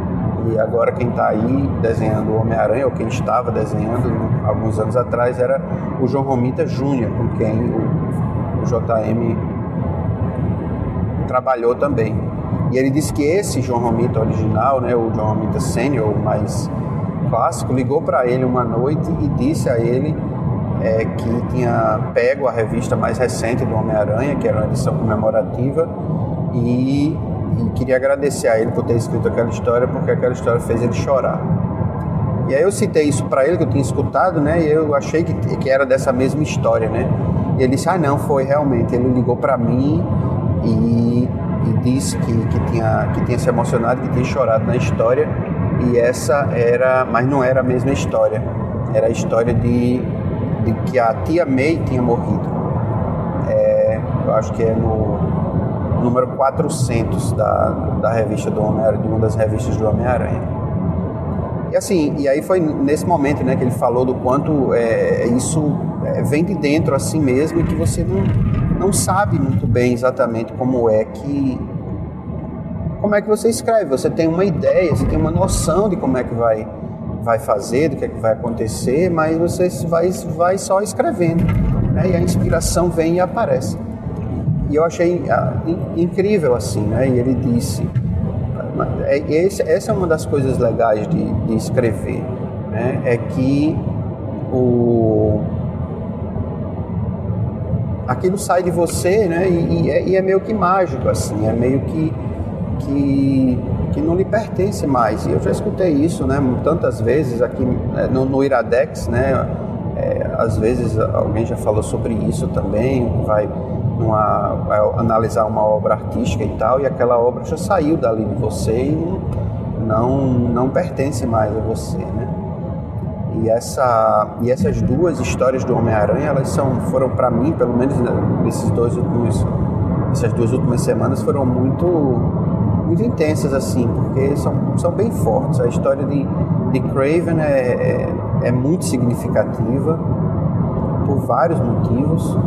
E agora quem está aí desenhando o Homem-Aranha, ou quem estava desenhando alguns anos atrás, era o João Romita Jr., com quem o, o JM trabalhou também. E ele disse que esse João Romita original, né, o João Romita Sênior, o mais clássico, ligou para ele uma noite e disse a ele é, que tinha pego a revista mais recente do Homem-Aranha, que era uma edição comemorativa, e, e, queria agradecer a ele por ter escrito aquela história, porque aquela história fez ele chorar. E aí eu citei isso para ele, que eu tinha escutado, né, e eu achei que, que era dessa mesma história, né. E ele disse, ah não, foi realmente, ele ligou para mim e, e disse que, que, tinha, que tinha se emocionado, que tinha chorado na história e essa era, mas não era a mesma história, era a história de, de que a tia May tinha morrido. É, eu acho que é no número 400 da, da revista do Homem-Aranha, de uma das revistas do Homem-Aranha. E assim, e aí foi nesse momento né, que ele falou do quanto é, isso é, vem de dentro assim mesmo e que você não, não sabe muito bem exatamente como é que como é que você escreve. Você tem uma ideia, você tem uma noção de como é que vai vai fazer, do que é que vai acontecer, mas você vai vai só escrevendo, né? E a inspiração vem e aparece. E eu achei ah, incrível assim, né? E ele disse, é, essa é uma das coisas legais de, de escrever, né? É que o aquilo sai de você, né? E, e, é, e, é, meio que mágico, assim, é meio que, que, que não lhe pertence mais. E eu já escutei isso, né? Tantas vezes aqui né, no, no Iradex, né? É, às vezes alguém já falou sobre isso também, vai, numa, vai analisar uma obra artística e tal, e aquela obra já saiu dali de você e não, não pertence mais a você, né? E, essa, e essas duas histórias do Homem-Aranha, elas são, foram para mim, pelo menos nesses dois últimos, essas duas últimas semanas, foram muito, muito intensas assim, porque são, são bem fortes. A história de, de Craven é, é, é muito significativa por vários motivos,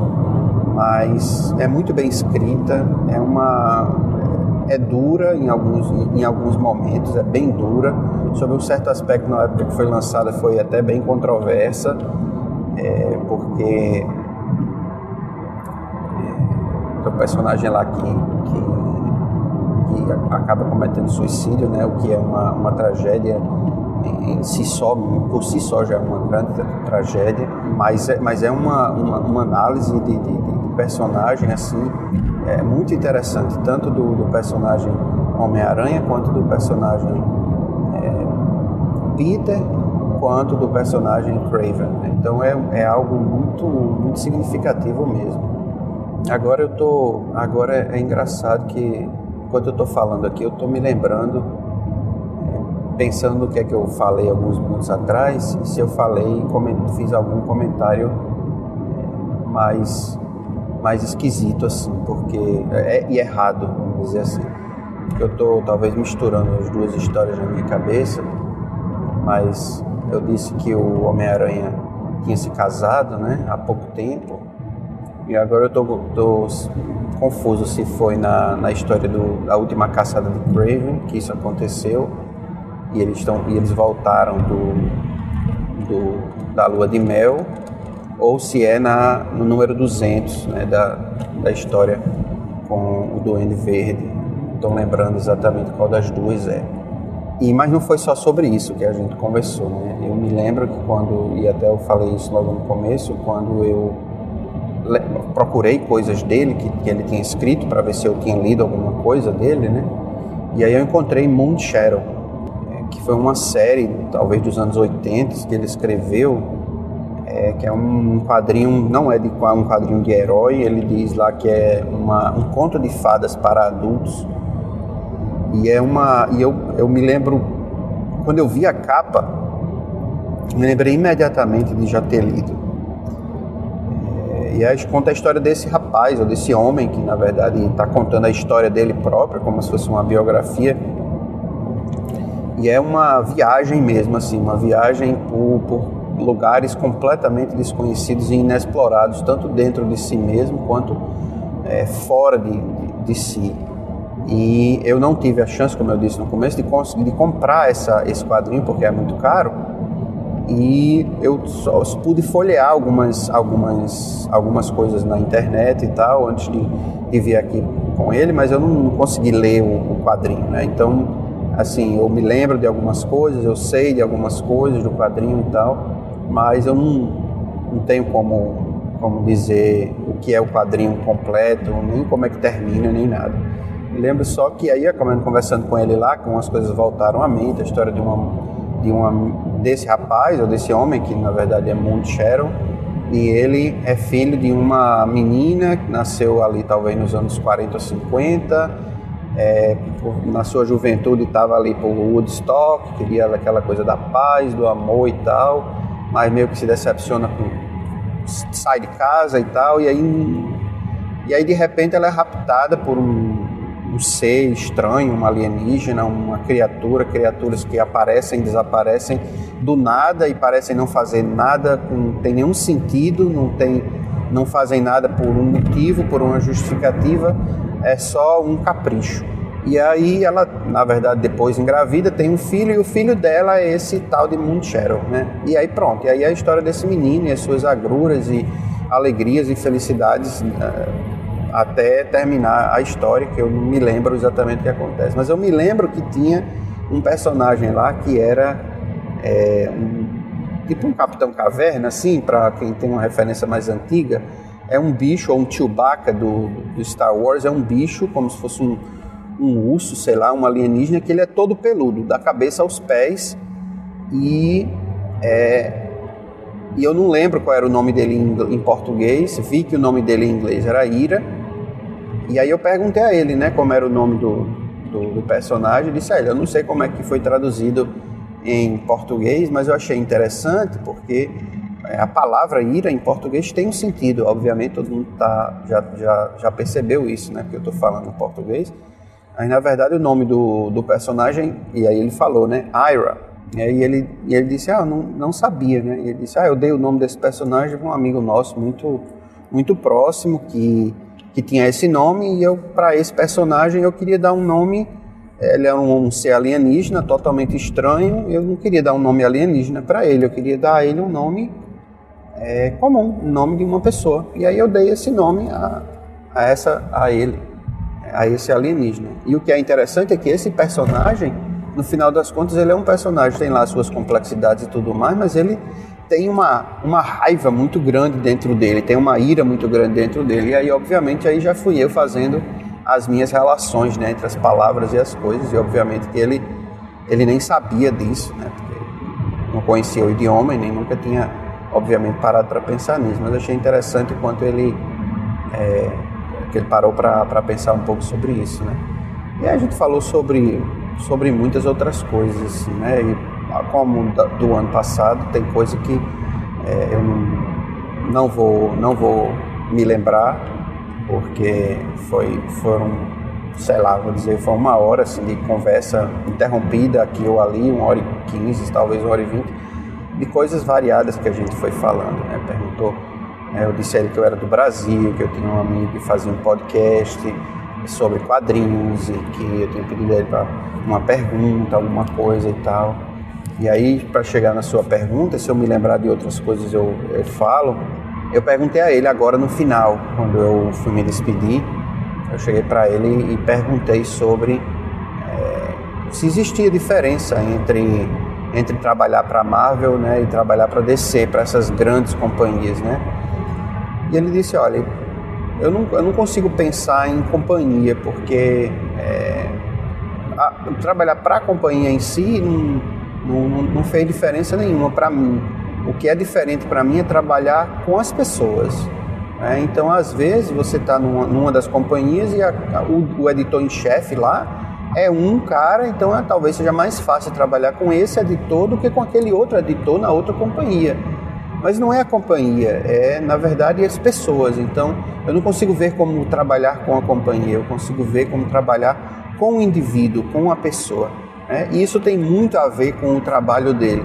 mas é muito bem escrita, é uma é dura em alguns, em alguns momentos, é bem dura. Sobre um certo aspecto, na época que foi lançada, foi até bem controversa, é, porque é, um personagem lá que, que, que, acaba cometendo suicídio, né, o que é uma, uma tragédia em si só, por si só já é uma grande tragédia, mas é, mas é uma, uma, uma análise de, de, de, personagem assim é muito interessante, tanto do, do personagem Homem-Aranha quanto do personagem é, Peter quanto do personagem Craven. Então é, é algo muito, muito significativo mesmo. Agora eu tô, agora é, é engraçado que enquanto eu estou falando aqui, eu estou me lembrando pensando no que é que eu falei alguns minutos atrás, se eu falei, fiz algum comentário é, mais, mais esquisito assim, porque é, é errado, vamos dizer assim. Eu estou talvez misturando as duas histórias na minha cabeça, mas eu disse que o Homem-Aranha tinha se casado, né, há pouco tempo, e agora eu estou confuso se foi na, na história do, da última caçada de Craven que isso aconteceu e eles, estão, e eles voltaram do, do, da lua de mel, ou se é na, no número 200 né, da, da história com o Duende Verde. Estou lembrando exatamente qual das duas é. E, mas não foi só sobre isso que a gente conversou. Né? Eu me lembro que quando, e até eu falei isso logo no começo, quando eu procurei coisas dele que, que ele tinha escrito para ver se eu tinha lido alguma coisa dele, né? E aí eu encontrei Moon Shadow, que foi uma série, talvez dos anos 80, que ele escreveu, é, que é um quadrinho, não é de um quadrinho de herói, ele diz lá que é uma, um conto de fadas para adultos. E é uma. E eu, eu me lembro, quando eu vi a capa, me lembrei imediatamente de já ter lido. É, e aí conta a história desse rapaz, ou desse homem, que na verdade está contando a história dele próprio, como se fosse uma biografia e é uma viagem mesmo, assim, uma viagem por, por lugares completamente desconhecidos e inexplorados, tanto dentro de si mesmo quanto é, fora de, de, si. E eu não tive a chance, como eu disse no começo, de conseguir comprar essa, esse quadrinho porque é muito caro. E eu só pude folhear algumas, algumas, algumas coisas na internet e tal antes de, de vir aqui com ele, mas eu não consegui ler o, o quadrinho, né? Então assim, eu me lembro de algumas coisas, eu sei de algumas coisas do quadrinho e tal, mas eu não, não tenho como, como dizer o que é o quadrinho completo, nem como é que termina, nem nada. Me lembro só que aí, conversando com ele lá, com as coisas voltaram à mente, a história de uma, de uma desse rapaz, ou desse homem, que na verdade é Moon Sharon, e ele é filho de uma menina que nasceu ali talvez nos anos 40 ou 50, é, na sua juventude estava ali por Woodstock, queria aquela coisa da paz, do amor e tal, mas meio que se decepciona com sai de casa e tal, e aí e aí de repente ela é raptada por um, um ser estranho, um alienígena, uma criatura, criaturas que aparecem, desaparecem do nada e parecem não fazer nada, não tem nenhum sentido, não tem não fazem nada por um motivo, por uma justificativa, é só um capricho. E aí ela, na verdade, depois engravida, tem um filho e o filho dela é esse tal de Moon Shadow, né? E aí pronto, e aí a história desse menino e as suas agruras e alegrias e felicidades uh, até terminar a história, que eu não me lembro exatamente o que acontece. Mas eu me lembro que tinha um personagem lá que era é, um, tipo um Capitão Caverna, assim, para quem tem uma referência mais antiga, é um bicho, ou um Chewbacca do, do Star Wars, é um bicho como se fosse um, um urso, sei lá, um alienígena, que ele é todo peludo, da cabeça aos pés, e, é, e eu não lembro qual era o nome dele em, em português, vi que o nome dele em inglês era Ira, e aí eu perguntei a ele, né, como era o nome do, do, do personagem, disse a ele, eu não sei como é que foi traduzido em português, mas eu achei interessante porque é, a palavra ira em português tem um sentido, obviamente todo mundo tá, já, já, já percebeu isso, né? Porque eu estou falando em português. Aí na verdade o nome do, do personagem, e aí ele falou, né? Ira. E aí ele, e ele disse, ah, não, não sabia, né? E ele disse, ah, eu dei o nome desse personagem para um amigo nosso muito, muito próximo que que tinha esse nome e eu para esse personagem eu queria dar um nome ele é um, um ser alienígena totalmente estranho eu não queria dar um nome alienígena para ele eu queria dar a ele um nome é, comum um nome de uma pessoa e aí eu dei esse nome a, a essa a ele a esse alienígena e o que é interessante é que esse personagem no final das contas ele é um personagem tem lá suas complexidades e tudo mais mas ele tem uma, uma raiva muito grande dentro dele, tem uma ira muito grande dentro dele. E aí, obviamente, aí já fui eu fazendo as minhas relações né, entre as palavras e as coisas. E obviamente que ele, ele nem sabia disso, né, porque não conhecia o idioma e nem nunca tinha, obviamente, parado para pensar nisso. Mas achei interessante o quanto ele, é, que ele parou para pensar um pouco sobre isso. Né. E a gente falou sobre, sobre muitas outras coisas, assim, né? E, como do ano passado, tem coisa que é, eu não, vou, não vou me lembrar, porque foi, foram, sei lá, vou dizer, foi uma hora assim, de conversa interrompida aqui ou ali, uma hora e quinze, talvez uma hora e vinte, de coisas variadas que a gente foi falando. Né? Perguntou, eu disse a ele que eu era do Brasil, que eu tinha um amigo que fazia um podcast sobre quadrinhos e que eu tinha pedido a ele para uma pergunta, alguma coisa e tal. E aí, para chegar na sua pergunta, se eu me lembrar de outras coisas eu, eu falo, eu perguntei a ele agora no final, quando eu fui me despedir, eu cheguei para ele e perguntei sobre é, se existia diferença entre, entre trabalhar para a Marvel né, e trabalhar para DC, para essas grandes companhias. Né? E ele disse, olha, eu não, eu não consigo pensar em companhia, porque é, a, trabalhar para a companhia em si não não, não fez diferença nenhuma para mim. O que é diferente para mim é trabalhar com as pessoas. Né? Então, às vezes, você está numa, numa, das companhias e a, a, o, o editor em chefe lá é um cara, então é, talvez seja mais fácil trabalhar com esse editor do que com aquele outro editor na outra companhia. Mas não é a companhia, é na verdade as pessoas. Então eu não consigo ver como trabalhar com a companhia, eu consigo ver como trabalhar com o indivíduo, com a pessoa. Né? E isso tem muito a ver com o trabalho dele,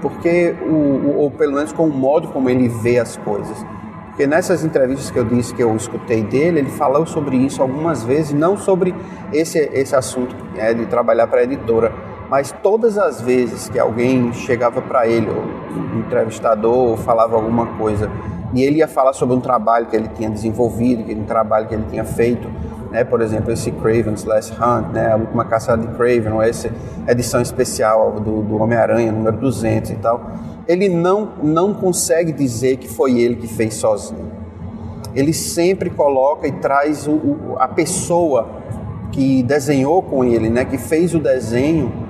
porque o, ou pelo menos com o modo como ele vê as coisas. Porque nessas entrevistas que eu disse que eu escutei dele, ele falou sobre isso algumas vezes, não sobre esse, esse assunto é, de trabalhar para a editora, mas todas as vezes que alguém chegava para ele, ou um entrevistador, ou falava alguma coisa, e ele ia falar sobre um trabalho que ele tinha desenvolvido, um trabalho que ele tinha feito, né? Por exemplo, esse Craven's Last Hunt, né? A última caçada de Craven, ou essa edição especial do, do Homem-Aranha, número 200 e tal. Ele não, não consegue dizer que foi ele que fez sozinho. Ele sempre coloca e traz o, o, a pessoa que desenhou com ele, né? Que fez o desenho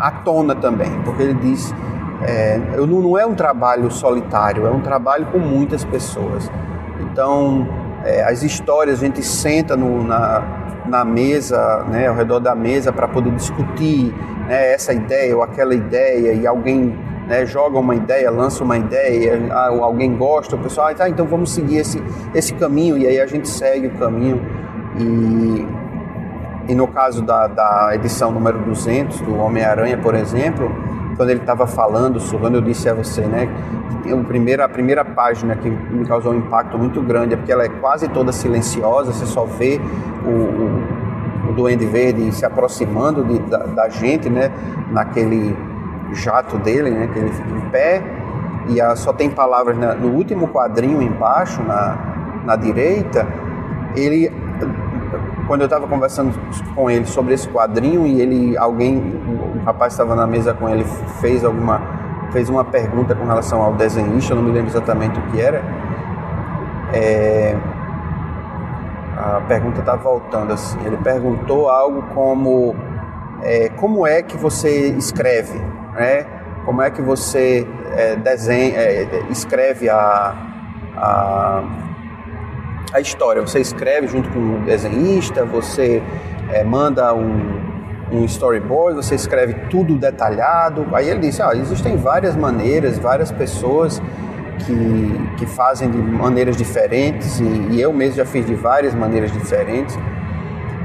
à tona também, porque ele diz é, não, é um trabalho solitário, é um trabalho com muitas pessoas. Então, é, as histórias, a gente senta no, na, na mesa, né, ao redor da mesa para poder discutir né, essa ideia ou aquela ideia e alguém né, joga uma ideia, lança uma ideia, alguém gosta, o pessoal, ah, tá, então vamos seguir esse, esse caminho e aí a gente segue o caminho e, e no caso da, da edição número 200 do Homem-Aranha, por exemplo, quando ele estava falando quando eu disse a você, né, o primeiro, a primeira página que me causou um impacto muito grande é porque ela é quase toda silenciosa, você só vê o, o, o Duende Verde se aproximando de, da, da, gente, né, naquele jato dele, né, que ele fica em pé, e a, só tem palavras na, no último quadrinho embaixo, na, na direita, ele quando eu estava conversando com ele sobre esse quadrinho e ele alguém um rapaz estava na mesa com ele fez alguma fez uma pergunta com relação ao desenhista eu não me lembro exatamente o que era. É, a pergunta está voltando assim. Ele perguntou algo como é, como é que você escreve né? Como é que você é, desenha é, escreve a, a a história. Você escreve junto com o desenhista, você é, manda um, um storyboard, você escreve tudo detalhado. Aí ele disse: ah, existem várias maneiras, várias pessoas que, que fazem de maneiras diferentes e, e eu mesmo já fiz de várias maneiras diferentes.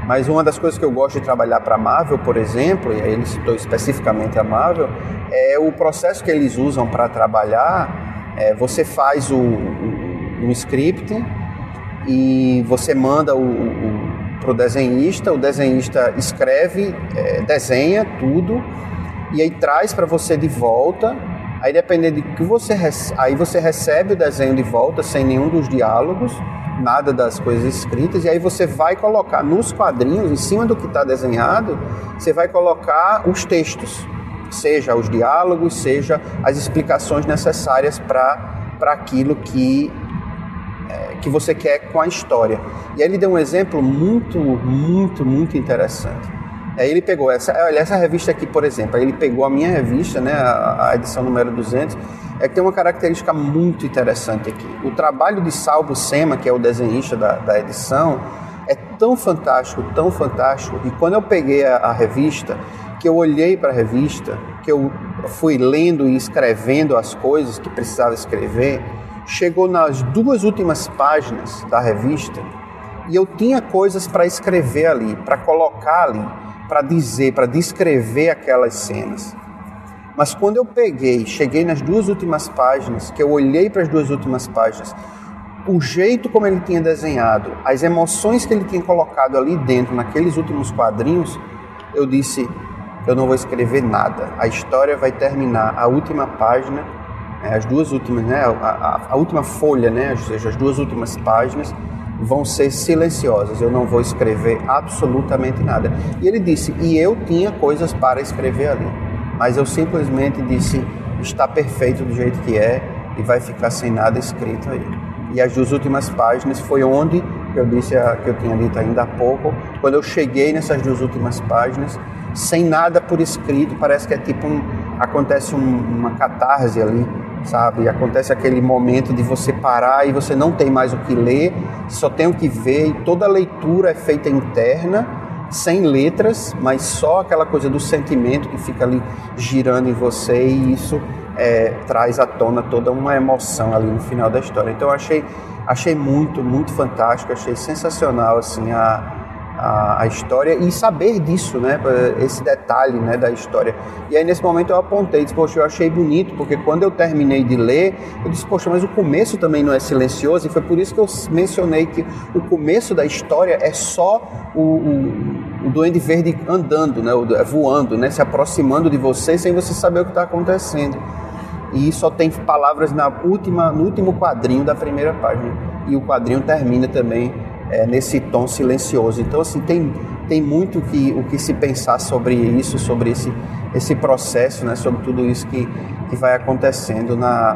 Mas uma das coisas que eu gosto de trabalhar para a Marvel, por exemplo, e aí ele citou especificamente a Marvel, é o processo que eles usam para trabalhar. É, você faz o, um script e você manda o, o para o desenhista, o desenhista escreve, é, desenha tudo e aí traz para você de volta. Aí dependendo de que você aí você recebe o desenho de volta sem nenhum dos diálogos, nada das coisas escritas e aí você vai colocar nos quadrinhos, em cima do que está desenhado, você vai colocar os textos, seja os diálogos, seja as explicações necessárias para para aquilo que que você quer com a história. E aí ele deu um exemplo muito, muito, muito interessante. Aí ele pegou essa, olha, essa revista aqui, por exemplo, aí ele pegou a minha revista, né, a, a, edição número 200, é que tem uma característica muito interessante aqui. O trabalho de Salvo Sema, que é o desenhista da, da edição, é tão fantástico, tão fantástico, e quando eu peguei a, a revista, que eu olhei para a revista, que eu fui lendo e escrevendo as coisas que precisava escrever, chegou nas duas últimas páginas da revista e eu tinha coisas para escrever ali, para colocar ali, para dizer, para descrever aquelas cenas. Mas quando eu peguei, cheguei nas duas últimas páginas, que eu olhei para as duas últimas páginas, o jeito como ele tinha desenhado, as emoções que ele tinha colocado ali dentro, naqueles últimos quadrinhos, eu disse: eu não vou escrever nada. A história vai terminar, a última página as duas últimas, né, a, a, a, última folha, né, ou seja, as duas últimas páginas vão ser silenciosas. Eu não vou escrever absolutamente nada. E ele disse: e eu tinha coisas para escrever ali, mas eu simplesmente disse: está perfeito do jeito que é e vai ficar sem nada escrito aí. E as duas últimas páginas foi onde eu disse que eu tinha dito ainda há pouco, quando eu cheguei nessas duas últimas páginas, sem nada por escrito, parece que é tipo um, acontece um, uma catarse ali sabe? Acontece aquele momento de você parar e você não tem mais o que ler, só tem o que ver e toda a leitura é feita interna, sem letras, mas só aquela coisa do sentimento que fica ali girando em você e isso é, traz à tona toda uma emoção ali no final da história. Então eu achei, achei muito, muito fantástico, achei sensacional assim a a, a, história e saber disso, né? Esse detalhe né, da história. E aí nesse momento eu apontei, disse, poxa, eu achei bonito, porque quando eu terminei de ler, eu disse, poxa, mas o começo também não é silencioso, e foi por isso que eu mencionei que o começo da história é só o, o, o Duende Verde andando, né? voando, né? Se aproximando de você sem você saber o que está acontecendo. E só tem palavras na última, no último quadrinho da primeira página. E o quadrinho termina também é, nesse tom silencioso. Então, assim, tem, tem muito que, o que se pensar sobre isso, sobre esse, esse processo, né, sobre tudo isso que, que vai acontecendo na,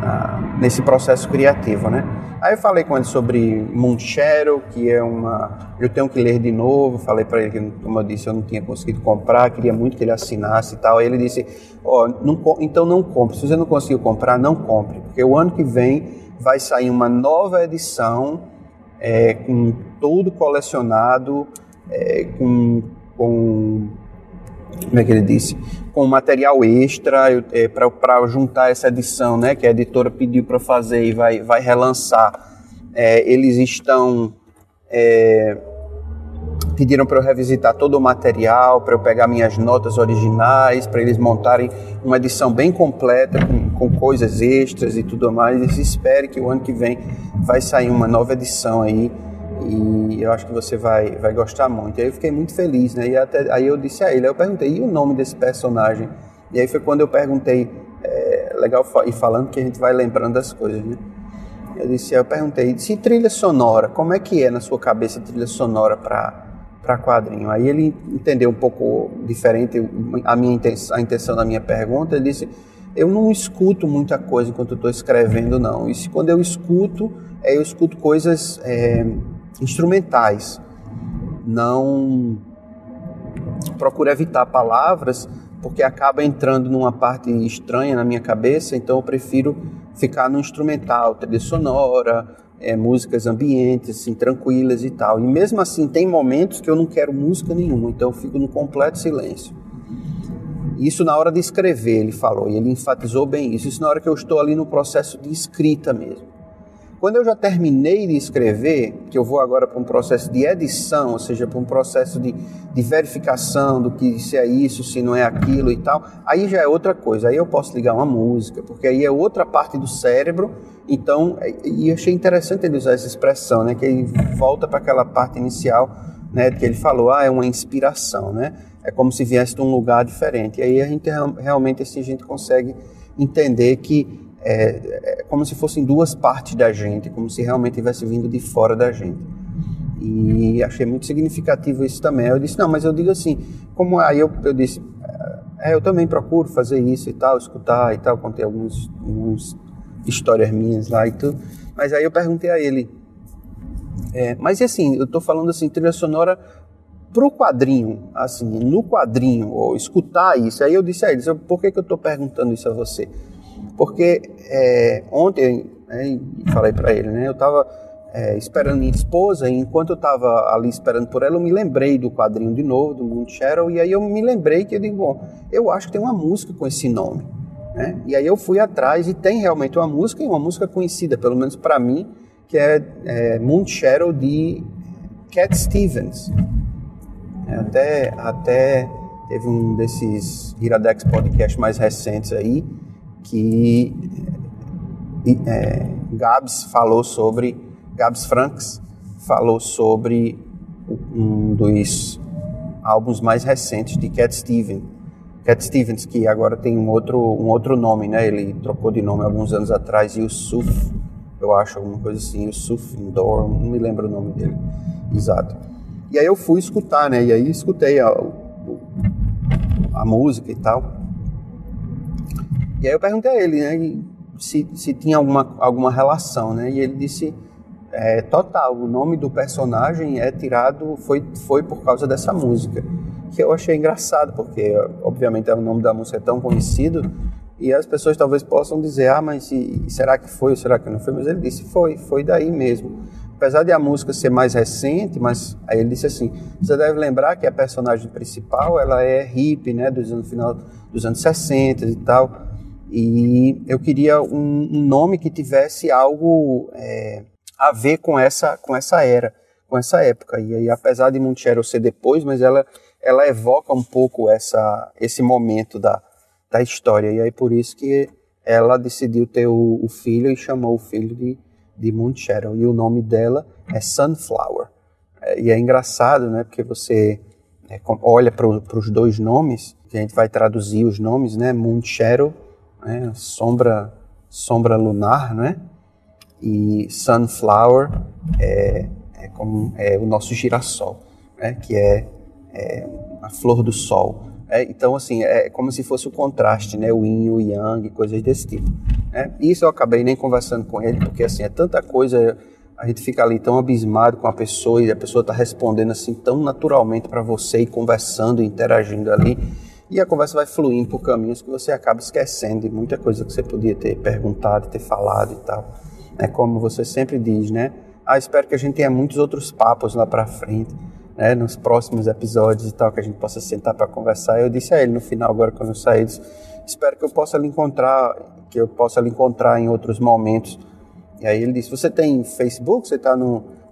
na, nesse processo criativo, né? Aí eu falei com ele sobre Moon Shadow, que é uma. Eu tenho que ler de novo. Falei para ele que, como eu disse, eu não tinha conseguido comprar, queria muito que ele assinasse e tal. Aí ele disse: Ó, oh, então não compre. Se você não conseguiu comprar, não compre, porque o ano que vem vai sair uma nova edição é, com todo colecionado, é, com, com como é que ele disse, com material extra é, para juntar essa edição, né, que a editora pediu para fazer e vai, vai relançar. É, eles estão é, pediram para eu revisitar todo o material, para eu pegar minhas notas originais, para eles montarem uma edição bem completa com, com coisas extras e tudo mais. E espere que o ano que vem vai sair uma nova edição aí e eu acho que você vai, vai gostar muito. E aí eu fiquei muito feliz, né? E até, aí eu disse a ele, eu perguntei, e o nome desse personagem? E aí foi quando eu perguntei, é, legal, e falando que a gente vai lembrando das coisas, né? Eu disse, eu perguntei, se trilha sonora, como é que é na sua cabeça trilha sonora para para quadrinho. Aí ele entendeu um pouco diferente a minha intenção, a intenção da minha pergunta. Ele disse: eu não escuto muita coisa enquanto estou escrevendo, não. E se quando eu escuto, é, eu escuto coisas é, instrumentais. Não procuro evitar palavras porque acaba entrando numa parte estranha na minha cabeça, então eu prefiro ficar no instrumental, trilha sonora, é, músicas ambientes, assim, tranquilas e tal. E mesmo assim, tem momentos que eu não quero música nenhuma, então eu fico no completo silêncio. Isso na hora de escrever, ele falou, e ele enfatizou bem isso. Isso na hora que eu estou ali no processo de escrita mesmo. Quando eu já terminei de escrever, que eu vou agora para um processo de edição, ou seja, para um processo de, de verificação do que se é isso, se não é aquilo e tal, aí já é outra coisa. Aí eu posso ligar uma música, porque aí é outra parte do cérebro. Então, e achei interessante ele usar essa expressão, né? Que ele volta para aquela parte inicial, né? Que ele falou, ah, é uma inspiração, né? É como se viesse de um lugar diferente. E aí a gente realmente assim a gente consegue entender que é, é como se fossem duas partes da gente, como se realmente tivesse vindo de fora da gente. E achei muito significativo isso também. Eu disse, não, mas eu digo assim, como aí eu, eu disse, é, eu também procuro fazer isso e tal, escutar e tal, contei alguns histórias minhas lá e tudo. Mas aí eu perguntei a ele, é, mas e assim, eu estou falando assim, trilha sonora pro quadrinho, assim, no quadrinho, ou escutar isso. Aí eu disse a ele, por que, que eu estou perguntando isso a você? Porque é, ontem, né, falei para ele, né, eu estava é, esperando minha esposa e enquanto eu estava ali esperando por ela, eu me lembrei do quadrinho de novo, do Moon Shadow, e aí eu me lembrei que eu digo, bom, eu acho que tem uma música com esse nome. Né? E aí eu fui atrás e tem realmente uma música, e uma música conhecida, pelo menos para mim, que é, é Moon Shadow de Cat Stevens. É, até, até teve um desses Iradex podcast mais recentes aí, que é, Gabs falou sobre, Gabs Franks falou sobre um dos álbuns mais recentes de Cat Stevens, Cat Stevens, que agora tem um outro, um outro nome, né? Ele trocou de nome alguns anos atrás, Yusuf, eu acho, alguma coisa assim, Yusuf Indor, não me lembro o nome dele exato. E aí eu fui escutar, né? E aí escutei a, a música e tal. E aí eu perguntei a ele, né, se, se tinha alguma, alguma relação, né? E ele disse, é, total, o nome do personagem é tirado, foi, foi por causa dessa música. Que eu achei engraçado, porque obviamente o nome da música é tão conhecido, e as pessoas talvez possam dizer, ah, mas e, será que foi ou será que não foi? Mas ele disse, foi, foi daí mesmo. Apesar de a música ser mais recente, mas aí ele disse assim, você deve lembrar que a personagem principal, ela é hippie, né, dos anos, final dos anos 60 e tal, e eu queria um, um nome que tivesse algo é, a ver com essa, com essa era, com essa época. E aí, apesar de Monticello ser depois, mas ela, ela evoca um pouco essa, esse momento da, da história. E aí, por isso que ela decidiu ter o, o filho e chamou o filho de, de Moonshaddow. E o nome dela é Sunflower. É, e é engraçado, né? Porque você é, olha para os dois nomes, que a gente vai traduzir os nomes, né? Moonshaddow né? sombra, sombra lunar, né? E sunflower é, é, como, é o nosso girassol, né? que é, é a flor do sol. É, então, assim, é como se fosse o contraste, né? O yin o yang, coisas desse tipo. Né? Isso eu acabei nem conversando com ele, porque, assim, é tanta coisa, a gente fica ali tão abismado com a pessoa e a pessoa está respondendo, assim, tão naturalmente para você e conversando, interagindo ali, e a conversa vai fluindo por caminhos que você acaba esquecendo de muita coisa que você podia ter perguntado, ter falado e tal. É como você sempre diz, né? Ah, espero que a gente tenha muitos outros papos lá para frente, né? Nos próximos episódios e tal, que a gente possa sentar para conversar. Eu disse a ele no final, agora quando eu saí, disse, espero que eu possa lhe encontrar, que eu possa lhe encontrar em outros momentos. E aí ele disse, você tem Facebook? Você está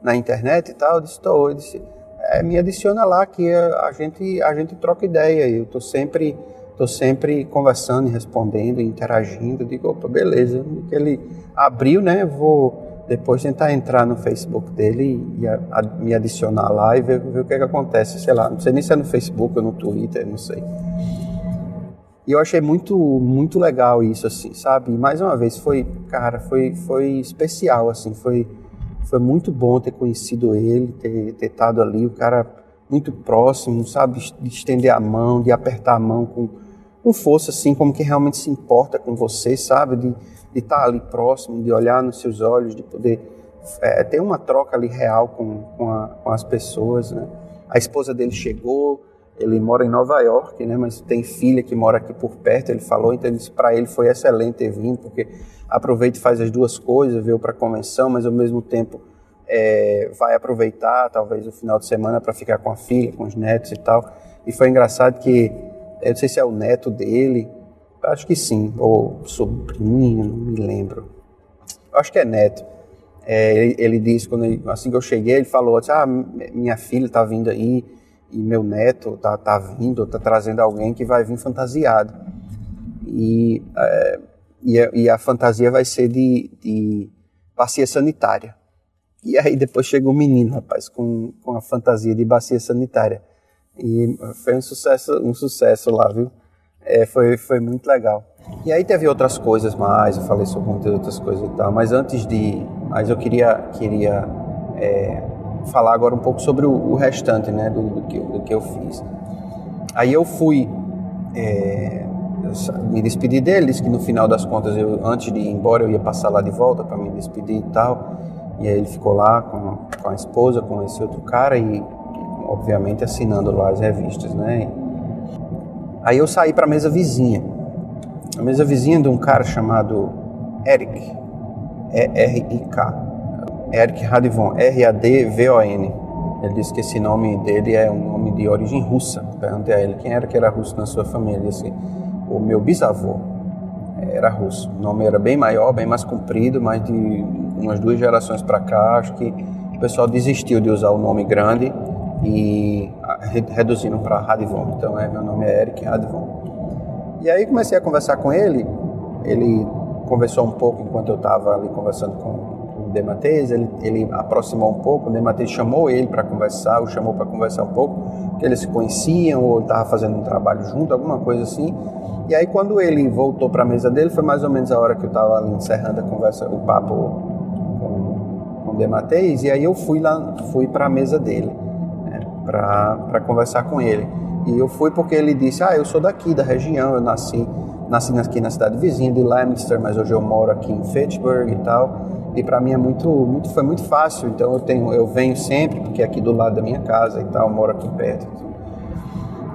na internet e tal? Eu disse, estou. Ele disse, é, me adiciona lá que a gente, a gente troca ideia. Eu estou sempre, tô sempre conversando respondendo, interagindo. digo, opa, beleza. Ele abriu, né? Vou depois tentar entrar no Facebook dele e a, a, me adicionar lá e ver, ver o que, é que acontece. Sei lá, não sei nem se é no Facebook ou no Twitter, não sei. E eu achei muito, muito legal isso, assim, sabe? Mais uma vez, foi, cara, foi, foi especial, assim, foi foi muito bom ter conhecido ele, ter, ter estado ali, o cara muito próximo, sabe? De estender a mão, de apertar a mão com, com força, assim, como que realmente se importa com você, sabe? De, estar tá ali próximo, de olhar nos seus olhos, de poder é, ter uma troca ali real com, com, a, com, as pessoas, né? A esposa dele chegou, ele mora em Nova York, né? Mas tem filha que mora aqui por perto, ele falou, então para ele foi excelente ter vindo, porque aproveita e faz as duas coisas, veio para a convenção, mas ao mesmo tempo é, vai aproveitar talvez o final de semana para ficar com a filha, com os netos e tal. E foi engraçado que, eu não sei se é o neto dele, acho que sim, ou sobrinho, não me lembro. Acho que é neto. É, ele, ele, disse, quando ele, assim que eu cheguei, ele falou assim, ah, minha filha está vindo aí e meu neto está tá vindo, está trazendo alguém que vai vir fantasiado. E, é, e, a, e, a, fantasia vai ser de, de bacia sanitária. E aí depois chegou um menino, rapaz, com, com a fantasia de bacia sanitária. E foi um sucesso, um sucesso lá, viu? É, foi, foi muito legal. E aí teve outras coisas mais, eu falei sobre muitas outras coisas e tal, mas antes de... Mas eu queria, queria é, falar agora um pouco sobre o, restante, né, do, do, que, do que eu fiz. Aí eu fui... É, me despedi deles, que no final das contas, eu, antes de ir embora, eu ia passar lá de volta para me despedir e tal. E aí ele ficou lá com, com a esposa, com esse outro cara e, obviamente, assinando lá as revistas, né? Aí eu saí para a mesa vizinha. A mesa vizinha de um cara chamado Eric, E-R-I-K. Eric Radivon, R-A-D-V-O-N. Ele disse que esse nome dele é um nome de origem russa. Perguntei a ele quem era que era russo na sua família. Ele disse, o meu bisavô era russo. O nome era bem maior, bem mais comprido, mas de umas duas gerações para cá, acho que o pessoal desistiu de usar o nome grande e reduzindo para Radivon. Então, é, meu nome é Eric Radivon. E aí comecei a conversar com ele. Ele conversou um pouco enquanto eu estava ali conversando com, Dematês. Ele, ele aproximou um pouco. O Dematês chamou ele para conversar, o chamou para conversar um pouco, que eles se conheciam ou estava fazendo um trabalho junto, alguma coisa assim. E aí quando ele voltou para a mesa dele, foi mais ou menos a hora que eu estava encerrando a conversa, o papo com, com o Dematês. E aí eu fui lá, fui para a mesa dele para conversar com ele. E eu fui porque ele disse: Ah, eu sou daqui, da região, eu nasci, nasci aqui na cidade vizinha de Leominster, mas hoje eu moro aqui em Fitchburg e tal. E para mim é muito, muito, foi muito fácil. Então eu tenho, eu venho sempre porque é aqui do lado da minha casa e tal, moro aqui perto.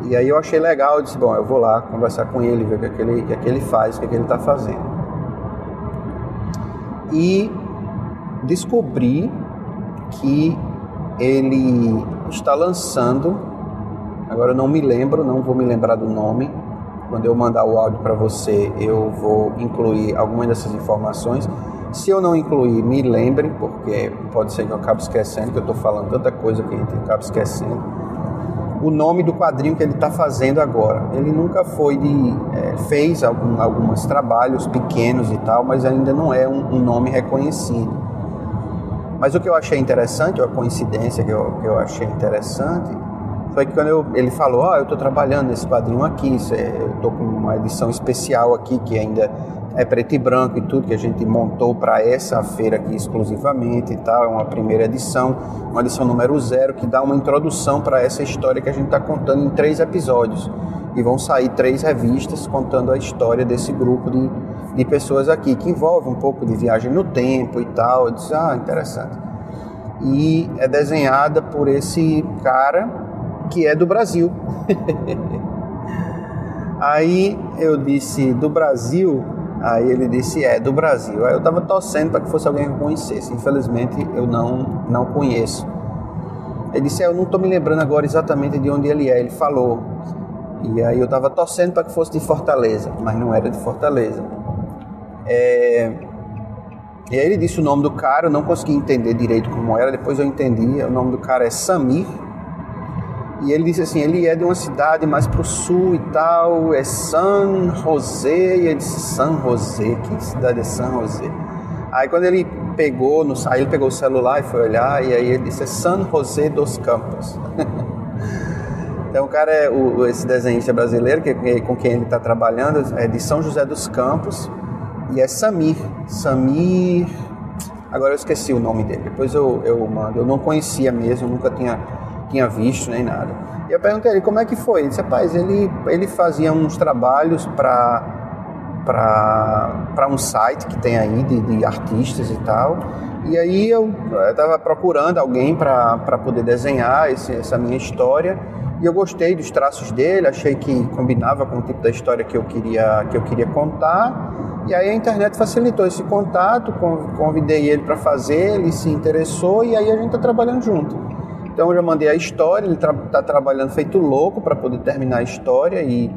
E aí eu achei legal, eu disse, bom, eu vou lá conversar com ele, ver o que, é que, ele, que, é que ele faz, o que, é que ele está fazendo. E descobri que ele está lançando, agora eu não me lembro, não vou me lembrar do nome. Quando eu mandar o áudio para você, eu vou incluir algumas dessas informações. Se eu não incluir, me lembre, porque pode ser que eu acabe esquecendo, que eu estou falando tanta coisa que a gente acaba esquecendo. O nome do quadrinho que ele está fazendo agora. Ele nunca foi de. É, fez algum, alguns trabalhos pequenos e tal, mas ainda não é um, um nome reconhecido. Mas o que eu achei interessante, a coincidência que eu, que eu achei interessante, foi que quando eu, ele falou, ó, oh, eu estou trabalhando nesse quadrinho aqui, é, eu estou com uma edição especial aqui que ainda é preto e branco e tudo, que a gente montou para essa feira aqui exclusivamente e tal, é uma primeira edição, uma edição número zero, que dá uma introdução para essa história que a gente está contando em três episódios. E vão sair três revistas contando a história desse grupo de de pessoas aqui, que envolve um pouco de viagem no tempo e tal. Eu disse, ah, interessante. E é desenhada por esse cara que é do Brasil. Aí eu disse, do Brasil? Aí ele disse, é, do Brasil. Aí eu estava torcendo para que fosse alguém que eu conhecesse. Infelizmente eu não, não conheço. Ele disse, é, eu não estou me lembrando agora exatamente de onde ele é. Ele falou. E aí eu estava torcendo para que fosse de Fortaleza, mas não era de Fortaleza. É... E aí ele disse o nome do cara, eu não consegui entender direito como era, depois eu entendi. O nome do cara é Samir. E ele disse assim: ele é de uma cidade mais pro sul e tal, é San José. E ele disse: San José, que cidade é San José? Aí quando ele pegou, no, aí ele pegou o celular e foi olhar, e aí ele disse: é San José dos Campos. então o cara é o, esse desenhista brasileiro que, com quem ele está trabalhando é de São José dos Campos e é Samir. Samir. Agora eu esqueci o nome dele. Depois eu, eu mando. Eu não conhecia mesmo, nunca tinha, tinha visto nem nada. E eu perguntei ele como é que foi. Ele disse, rapaz, ele, ele fazia uns trabalhos para para um site que tem aí de, de, artistas e tal. E aí eu estava procurando alguém para poder desenhar esse, essa minha história. E eu gostei dos traços dele, achei que combinava com o tipo da história que eu queria, que eu queria contar. E aí a internet facilitou esse contato, convidei ele para fazer, ele se interessou e aí a gente está trabalhando junto. Então eu já mandei a história, ele está tra trabalhando feito louco para poder terminar a história e,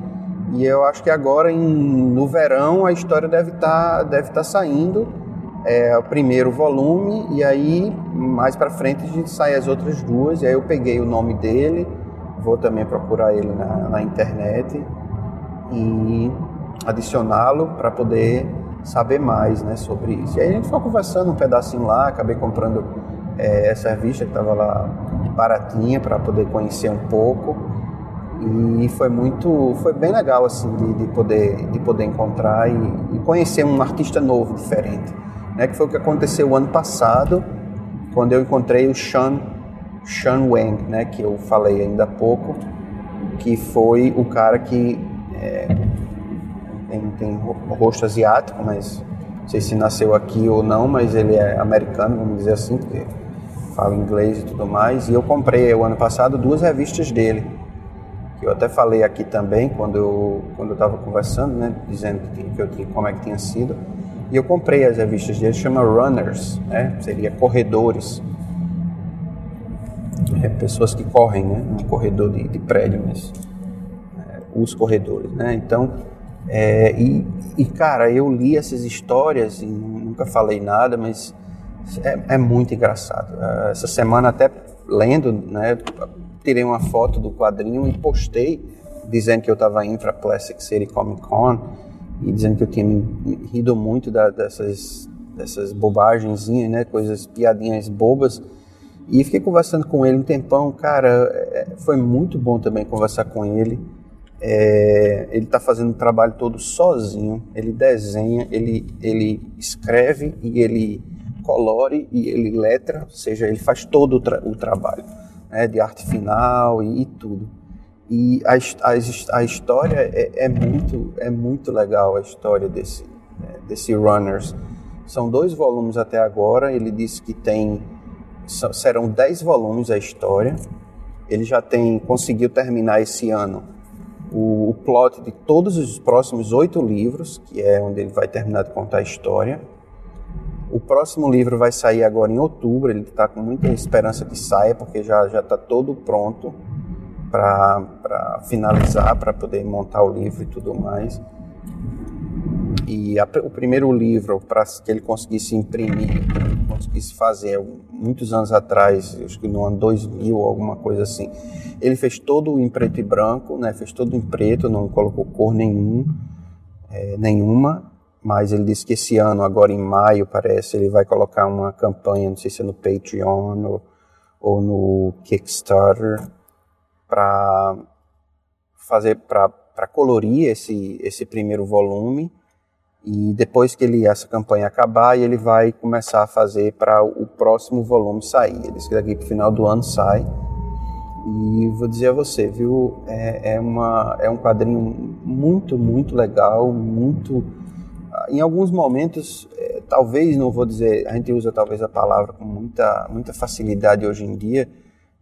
e eu acho que agora em, no verão a história deve estar tá, deve tá saindo é o primeiro volume e aí mais para frente a gente sai as outras duas e aí eu peguei o nome dele, vou também procurar ele na, na internet e adicioná-lo para poder saber mais né, sobre isso. E aí a gente foi conversando um pedacinho lá, acabei comprando é, essa revista que estava lá baratinha para poder conhecer um pouco. E foi muito foi bem legal assim de, de poder de poder encontrar e, e, conhecer um artista novo diferente né? Que foi o que aconteceu o ano passado quando eu encontrei o Sean Sean Wang né? Que eu falei ainda há pouco que foi o cara que é, tem, tem rosto asiático mas não sei se nasceu aqui ou não mas ele é americano vamos dizer assim porque fala inglês e tudo mais e eu comprei o ano passado duas revistas dele que eu até falei aqui também quando eu quando estava conversando, né, dizendo que, que eu como é que tinha sido. E eu comprei as revistas dele, chama Runners, né, seria corredores, é, pessoas que correm, né, um corredor de, de prédio, mas é, os corredores, né. Então, é, e, e cara, eu li essas histórias e nunca falei nada, mas é, é muito engraçado. Essa semana até lendo, né, tirei uma foto do quadrinho e postei dizendo que eu estava indo para Plastic City Comic Con e dizendo que eu tinha me rido muito da, dessas dessas bobagenzinhas, né, coisas piadinhas bobas. E fiquei conversando com ele um tempão, cara, é, foi muito bom também conversar com ele. É, ele está fazendo o trabalho todo sozinho, ele desenha, ele, ele escreve e ele colore e ele letra, ou seja, ele faz todo o, tra o trabalho né, de arte final e, e tudo. E a, a, a história é, é, muito, é muito legal, a história desse, né, desse Runners. São dois volumes até agora, ele disse que tem serão dez volumes a história. Ele já tem conseguiu terminar esse ano o, o plot de todos os próximos oito livros, que é onde ele vai terminar de contar a história. O próximo livro vai sair agora em outubro, ele está com muita esperança que saia, porque já já está todo pronto para finalizar, para poder montar o livro e tudo mais. E a, o primeiro livro, para que ele conseguisse imprimir, conseguisse fazer muitos anos atrás, acho que no ano 2000 alguma coisa assim, ele fez todo em preto e branco, né? fez todo em preto, não colocou cor nenhum, é, nenhuma mas ele disse que esse ano, agora em maio, parece, ele vai colocar uma campanha, não sei se é no Patreon ou, ou no Kickstarter, para fazer, para colorir esse, esse primeiro volume. E depois que ele, essa campanha acabar, ele vai começar a fazer para o próximo volume sair. Ele disse que daqui para o final do ano sai. E vou dizer a você, viu, é, é, uma, é um quadrinho muito, muito legal, muito em alguns momentos, é, talvez, não vou dizer, a gente usa talvez a palavra com muita, muita facilidade hoje em dia,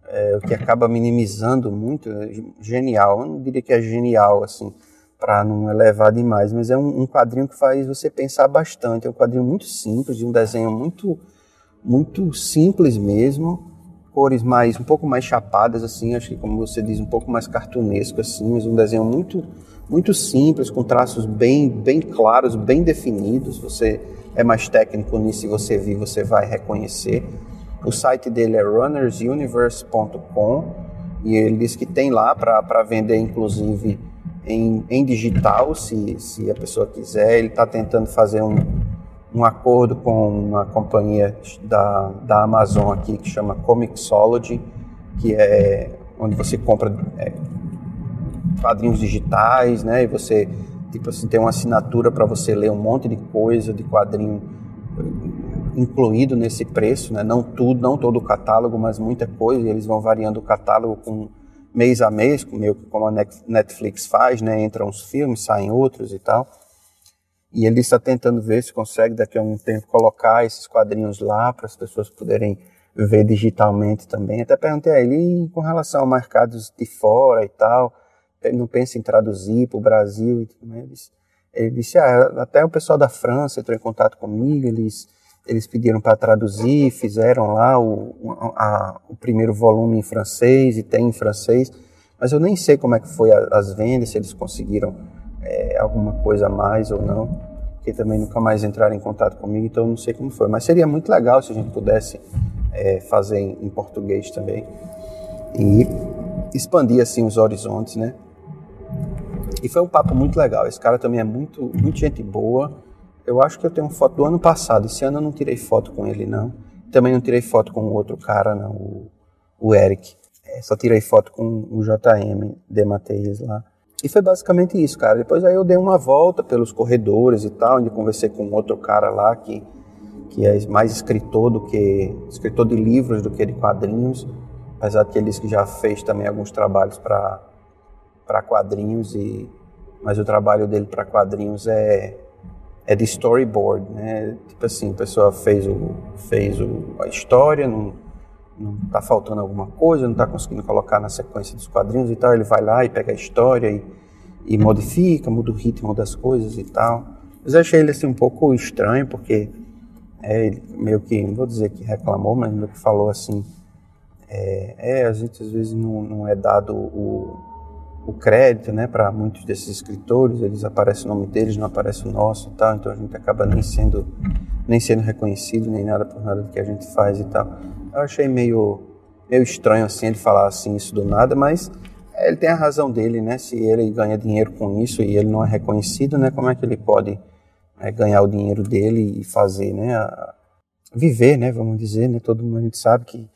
é, o que acaba minimizando muito, é genial, eu não diria que é genial, assim, para não elevar demais, mas é um, um, quadrinho que faz você pensar bastante, é um quadrinho muito simples, de um desenho muito, muito simples mesmo, cores mais, um pouco mais chapadas, assim, acho que como você diz, um pouco mais cartunesco, assim, mas um desenho muito muito simples, com traços bem, bem claros, bem definidos. Você é mais técnico nisso e você vir, você vai reconhecer. O site dele é runnersuniverse.com e ele diz que tem lá para vender, inclusive, em, em digital, se, se a pessoa quiser. Ele está tentando fazer um, um acordo com uma companhia da, da Amazon aqui que chama Comixology, que é onde você compra é, quadrinhos digitais, né? E você tipo assim tem uma assinatura para você ler um monte de coisa de quadrinho eh, incluído nesse preço, né? Não tudo, não todo o catálogo, mas muita coisa. E eles vão variando o catálogo com mês a mês, meio que como a Netflix faz, né? Entram uns filmes, saem outros e tal. E ele está tentando ver se consegue daqui a um tempo colocar esses quadrinhos lá para as pessoas poderem ver digitalmente também. Até perguntei a ele com relação a mercados de fora e tal não pensa em traduzir para o Brasil e tudo mais. Ele disse, ah, até o pessoal da França entrou em contato comigo, eles, eles pediram para traduzir, fizeram lá o, a, o primeiro volume em francês e tem em francês, mas eu nem sei como é que foi a, as vendas, se eles conseguiram é, alguma coisa a mais ou não. porque também nunca mais entraram em contato comigo, então não sei como foi. Mas seria muito legal se a gente pudesse é, fazer em, em, português também e expandir assim os horizontes, né? E foi um papo muito legal. Esse cara também é muito, muito gente boa. Eu acho que eu tenho foto do ano passado. Esse ano eu não tirei foto com ele, não. Também não tirei foto com o outro cara, não, o, o Eric. É, só tirei foto com o JM de Mateus lá. E foi basicamente isso, cara. Depois aí eu dei uma volta pelos corredores e tal, onde conversei com outro cara lá que, que é mais escritor do que escritor de livros do que de quadrinhos, apesar que ele que já fez também alguns trabalhos para para quadrinhos e mas o trabalho dele para quadrinhos é é de storyboard, né? Tipo assim, a pessoa fez o fez o, a história, não não está faltando alguma coisa, não está conseguindo colocar na sequência dos quadrinhos e tal, ele vai lá e pega a história e, e modifica, muda o ritmo das coisas e tal. Mas eu achei ele assim um pouco estranho, porque é, ele meio que, não vou dizer que reclamou, mas meio que falou assim, é, é a gente às vezes não, não é dado o, o crédito, né, para muitos desses escritores, eles aparecem o nome deles, não aparece o nosso e tal, então a gente acaba nem sendo nem sendo reconhecido nem nada por nada do que a gente faz e tal. Eu achei meio, meio estranho assim ele falar assim isso do nada, mas ele tem a razão dele, né? Se ele ganha dinheiro com isso e ele não é reconhecido, né? Como é que ele pode né, ganhar o dinheiro dele e fazer, né? A, viver, né? Vamos dizer, né? Todo mundo sabe que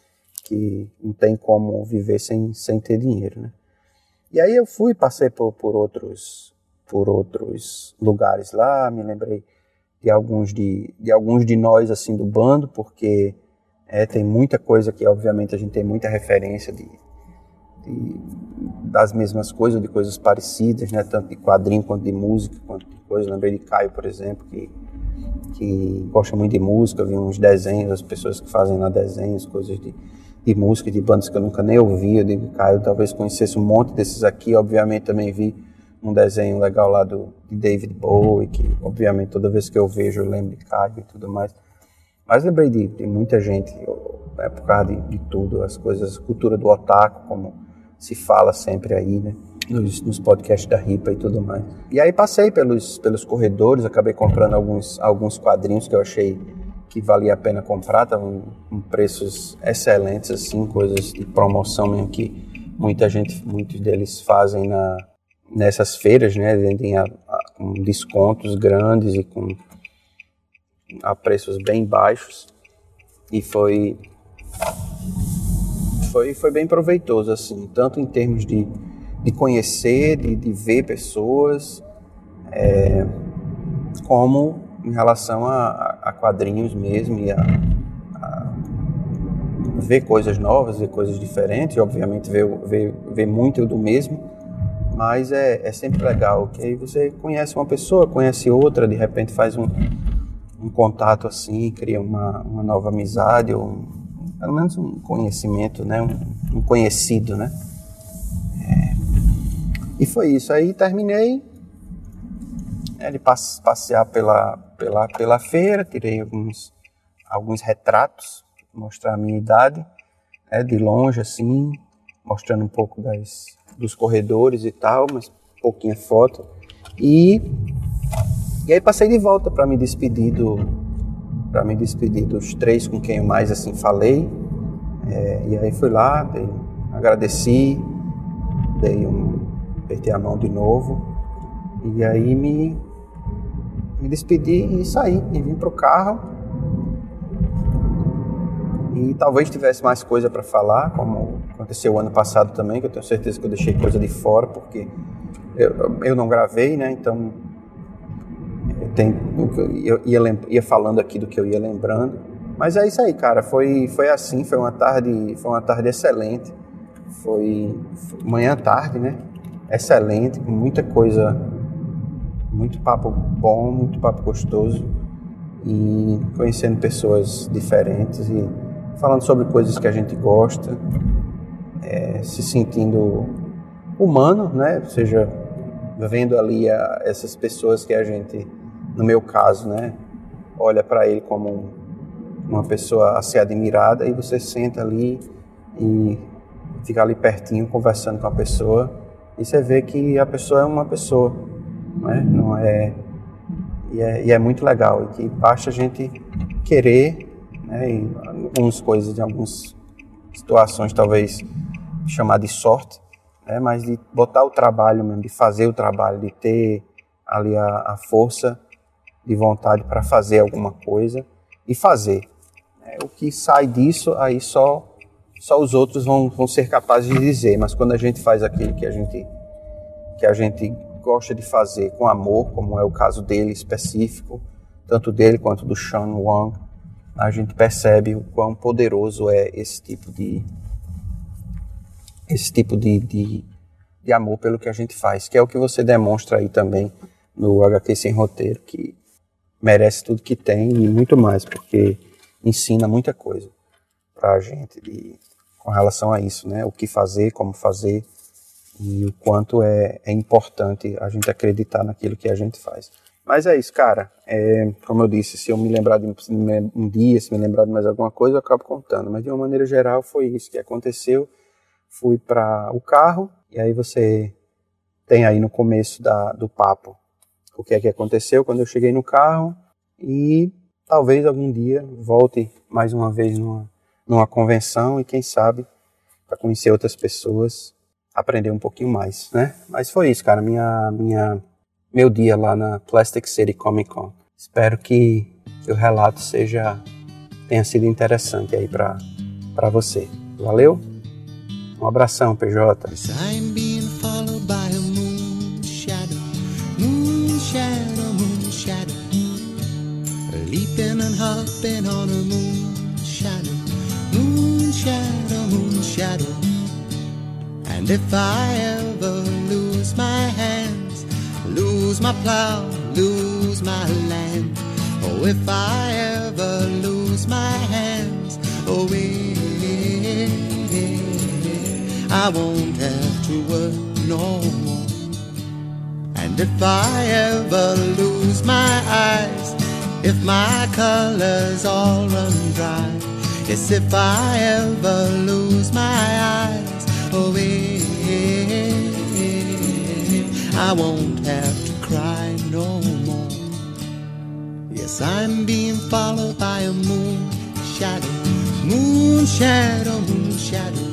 que não tem como viver sem, sem ter dinheiro, né? E aí eu fui, passei por, por outros por outros lugares lá, me lembrei de alguns de, de alguns de nós assim do bando, porque é, tem muita coisa que, obviamente, a gente tem muita referência de, de, das mesmas coisas, de coisas parecidas, né? Tanto de quadrinho quanto de música, quanto de coisas. Lembrei de Caio, por exemplo, que, que gosta muito de música, vi uns desenhos, as pessoas que fazem lá desenhos, coisas de, de música, de bandas que eu nunca nem ouvi. Eu digo, Caio, talvez conhecesse um monte desses aqui. Obviamente, também vi um desenho legal lá do de David Bowie, que, obviamente, toda vez que eu vejo, eu lembro de Caio e tudo mais. Mas lembrei de, de muita gente, né, por causa de, de, tudo, as coisas, cultura do otaku, como se fala sempre aí, né? Nos, nos podcasts da RIPA e tudo mais. E aí passei pelos, pelos corredores, acabei comprando alguns, alguns quadrinhos que eu achei que valia a pena comprar, estavam com preços excelentes, assim, coisas de promoção mesmo que muita gente, muitos deles fazem na, nessas feiras, né? Vendem a, a, com descontos grandes e com a preços bem baixos e foi foi foi bem proveitoso assim tanto em termos de, de conhecer de, de ver pessoas é, como em relação a, a, quadrinhos mesmo e a, a, ver coisas novas ver coisas diferentes obviamente ver, ver, ver muito do mesmo mas é, é sempre legal que aí você conhece uma pessoa conhece outra de repente faz um um contato assim, cria uma, uma nova amizade, ou pelo menos um conhecimento, né? um, um conhecido, né? É, e foi isso. Aí terminei né, de passear pela, pela, pela feira, tirei alguns, alguns retratos, mostrar a minha idade, né, de longe assim, mostrando um pouco das, dos corredores e tal, mas pouquinha foto. E e aí passei de volta para me despedir do para me despedir dos três com quem eu mais assim falei. É, e aí fui lá, dei, agradeci, dei um apertei a mão de novo e aí me me despedi e saí e vim pro carro. E talvez tivesse mais coisa para falar, como aconteceu o ano passado também, que eu tenho certeza que eu deixei coisa de fora porque eu, eu não gravei, né? Então tem, eu ia, ia falando aqui do que eu ia lembrando. Mas é isso aí, cara. Foi, foi assim, foi uma tarde, foi uma tarde excelente. Foi, manhã tarde, né? Excelente, muita coisa, muito papo bom, muito papo gostoso e conhecendo pessoas diferentes e falando sobre coisas que a gente gosta, é, se sentindo humano, né? Ou seja, vendo ali a, essas pessoas que a gente no meu caso, né, olha para ele como uma pessoa a ser admirada e você senta ali e fica ali pertinho conversando com a pessoa e você vê que a pessoa é uma pessoa, né? não é E é, e é muito legal. E que basta a gente querer, né, em algumas coisas, em algumas situações, talvez chamar de sorte, né, mas de botar o trabalho mesmo, de fazer o trabalho, de ter ali a, a força de vontade para fazer alguma coisa e fazer. É, o que sai disso, aí só só os outros vão, vão ser capazes de dizer, mas quando a gente faz aquilo que a gente que a gente gosta de fazer com amor, como é o caso dele específico, tanto dele quanto do Sean Wang, a gente percebe o quão poderoso é esse tipo de esse tipo de, de, de amor pelo que a gente faz, que é o que você demonstra aí também no HQ Sem Roteiro, que merece tudo que tem e muito mais, porque ensina muita coisa para a gente de, com relação a isso, né? O que fazer, como fazer e o quanto é, é importante a gente acreditar naquilo que a gente faz. Mas é isso, cara. É, como eu disse, se eu me lembrar de um dia, se me lembrar de mais alguma coisa, eu acabo contando. Mas de uma maneira geral, foi isso que aconteceu. Fui para o carro e aí você tem aí no começo da, do papo o que é que aconteceu quando eu cheguei no carro e talvez algum dia volte mais uma vez numa, numa convenção e quem sabe para conhecer outras pessoas, aprender um pouquinho mais, né? Mas foi isso, cara, minha minha meu dia lá na Plastic City Comic Con. Espero que, que o relato seja tenha sido interessante aí para para você. Valeu? Um abração, PJ. And hopping on a moon shadow, moon shadow, moon shadow. And if I ever lose my hands, lose my plow, lose my land, oh, if I ever lose my hands, oh, yeah, I won't have to work no more. And if I ever lose my eyes, if my colors all run dry. Yes, if I ever lose my eyes, oh, yeah, I won't have to cry no more. Yes, I'm being followed by a moon shadow, moon shadow, moon shadow,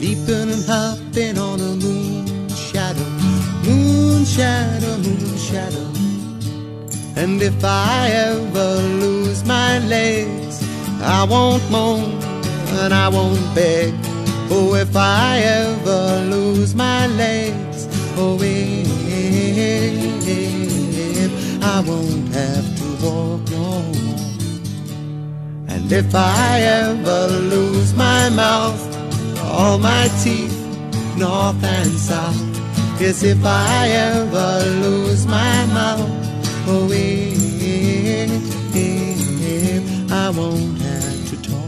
leaping and hopping on a moon shadow, moon shadow, moon shadow. And if I ever lose my legs, I won't moan and I won't beg. Oh, if I ever lose my legs, oh, if I won't have to walk no more. And if I ever lose my mouth, all my teeth, north and south. Yes, if I ever lose my mouth If I won't have to talk.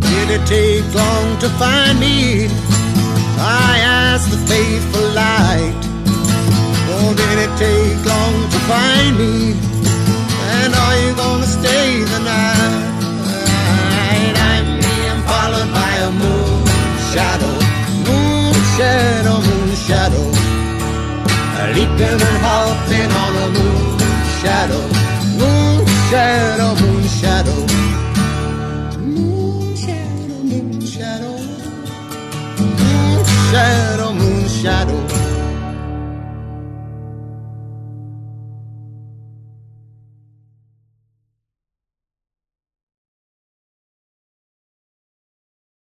Did it take long to find me? I asked the faithful light. Oh, did it take long to find me? And are you gonna stay the night? I'm being followed by a moon shadow, moon shadow, moon shadow. Leaping and hopping on a moon shadow, moon shadow, moon shadow. shadow, moon shadow.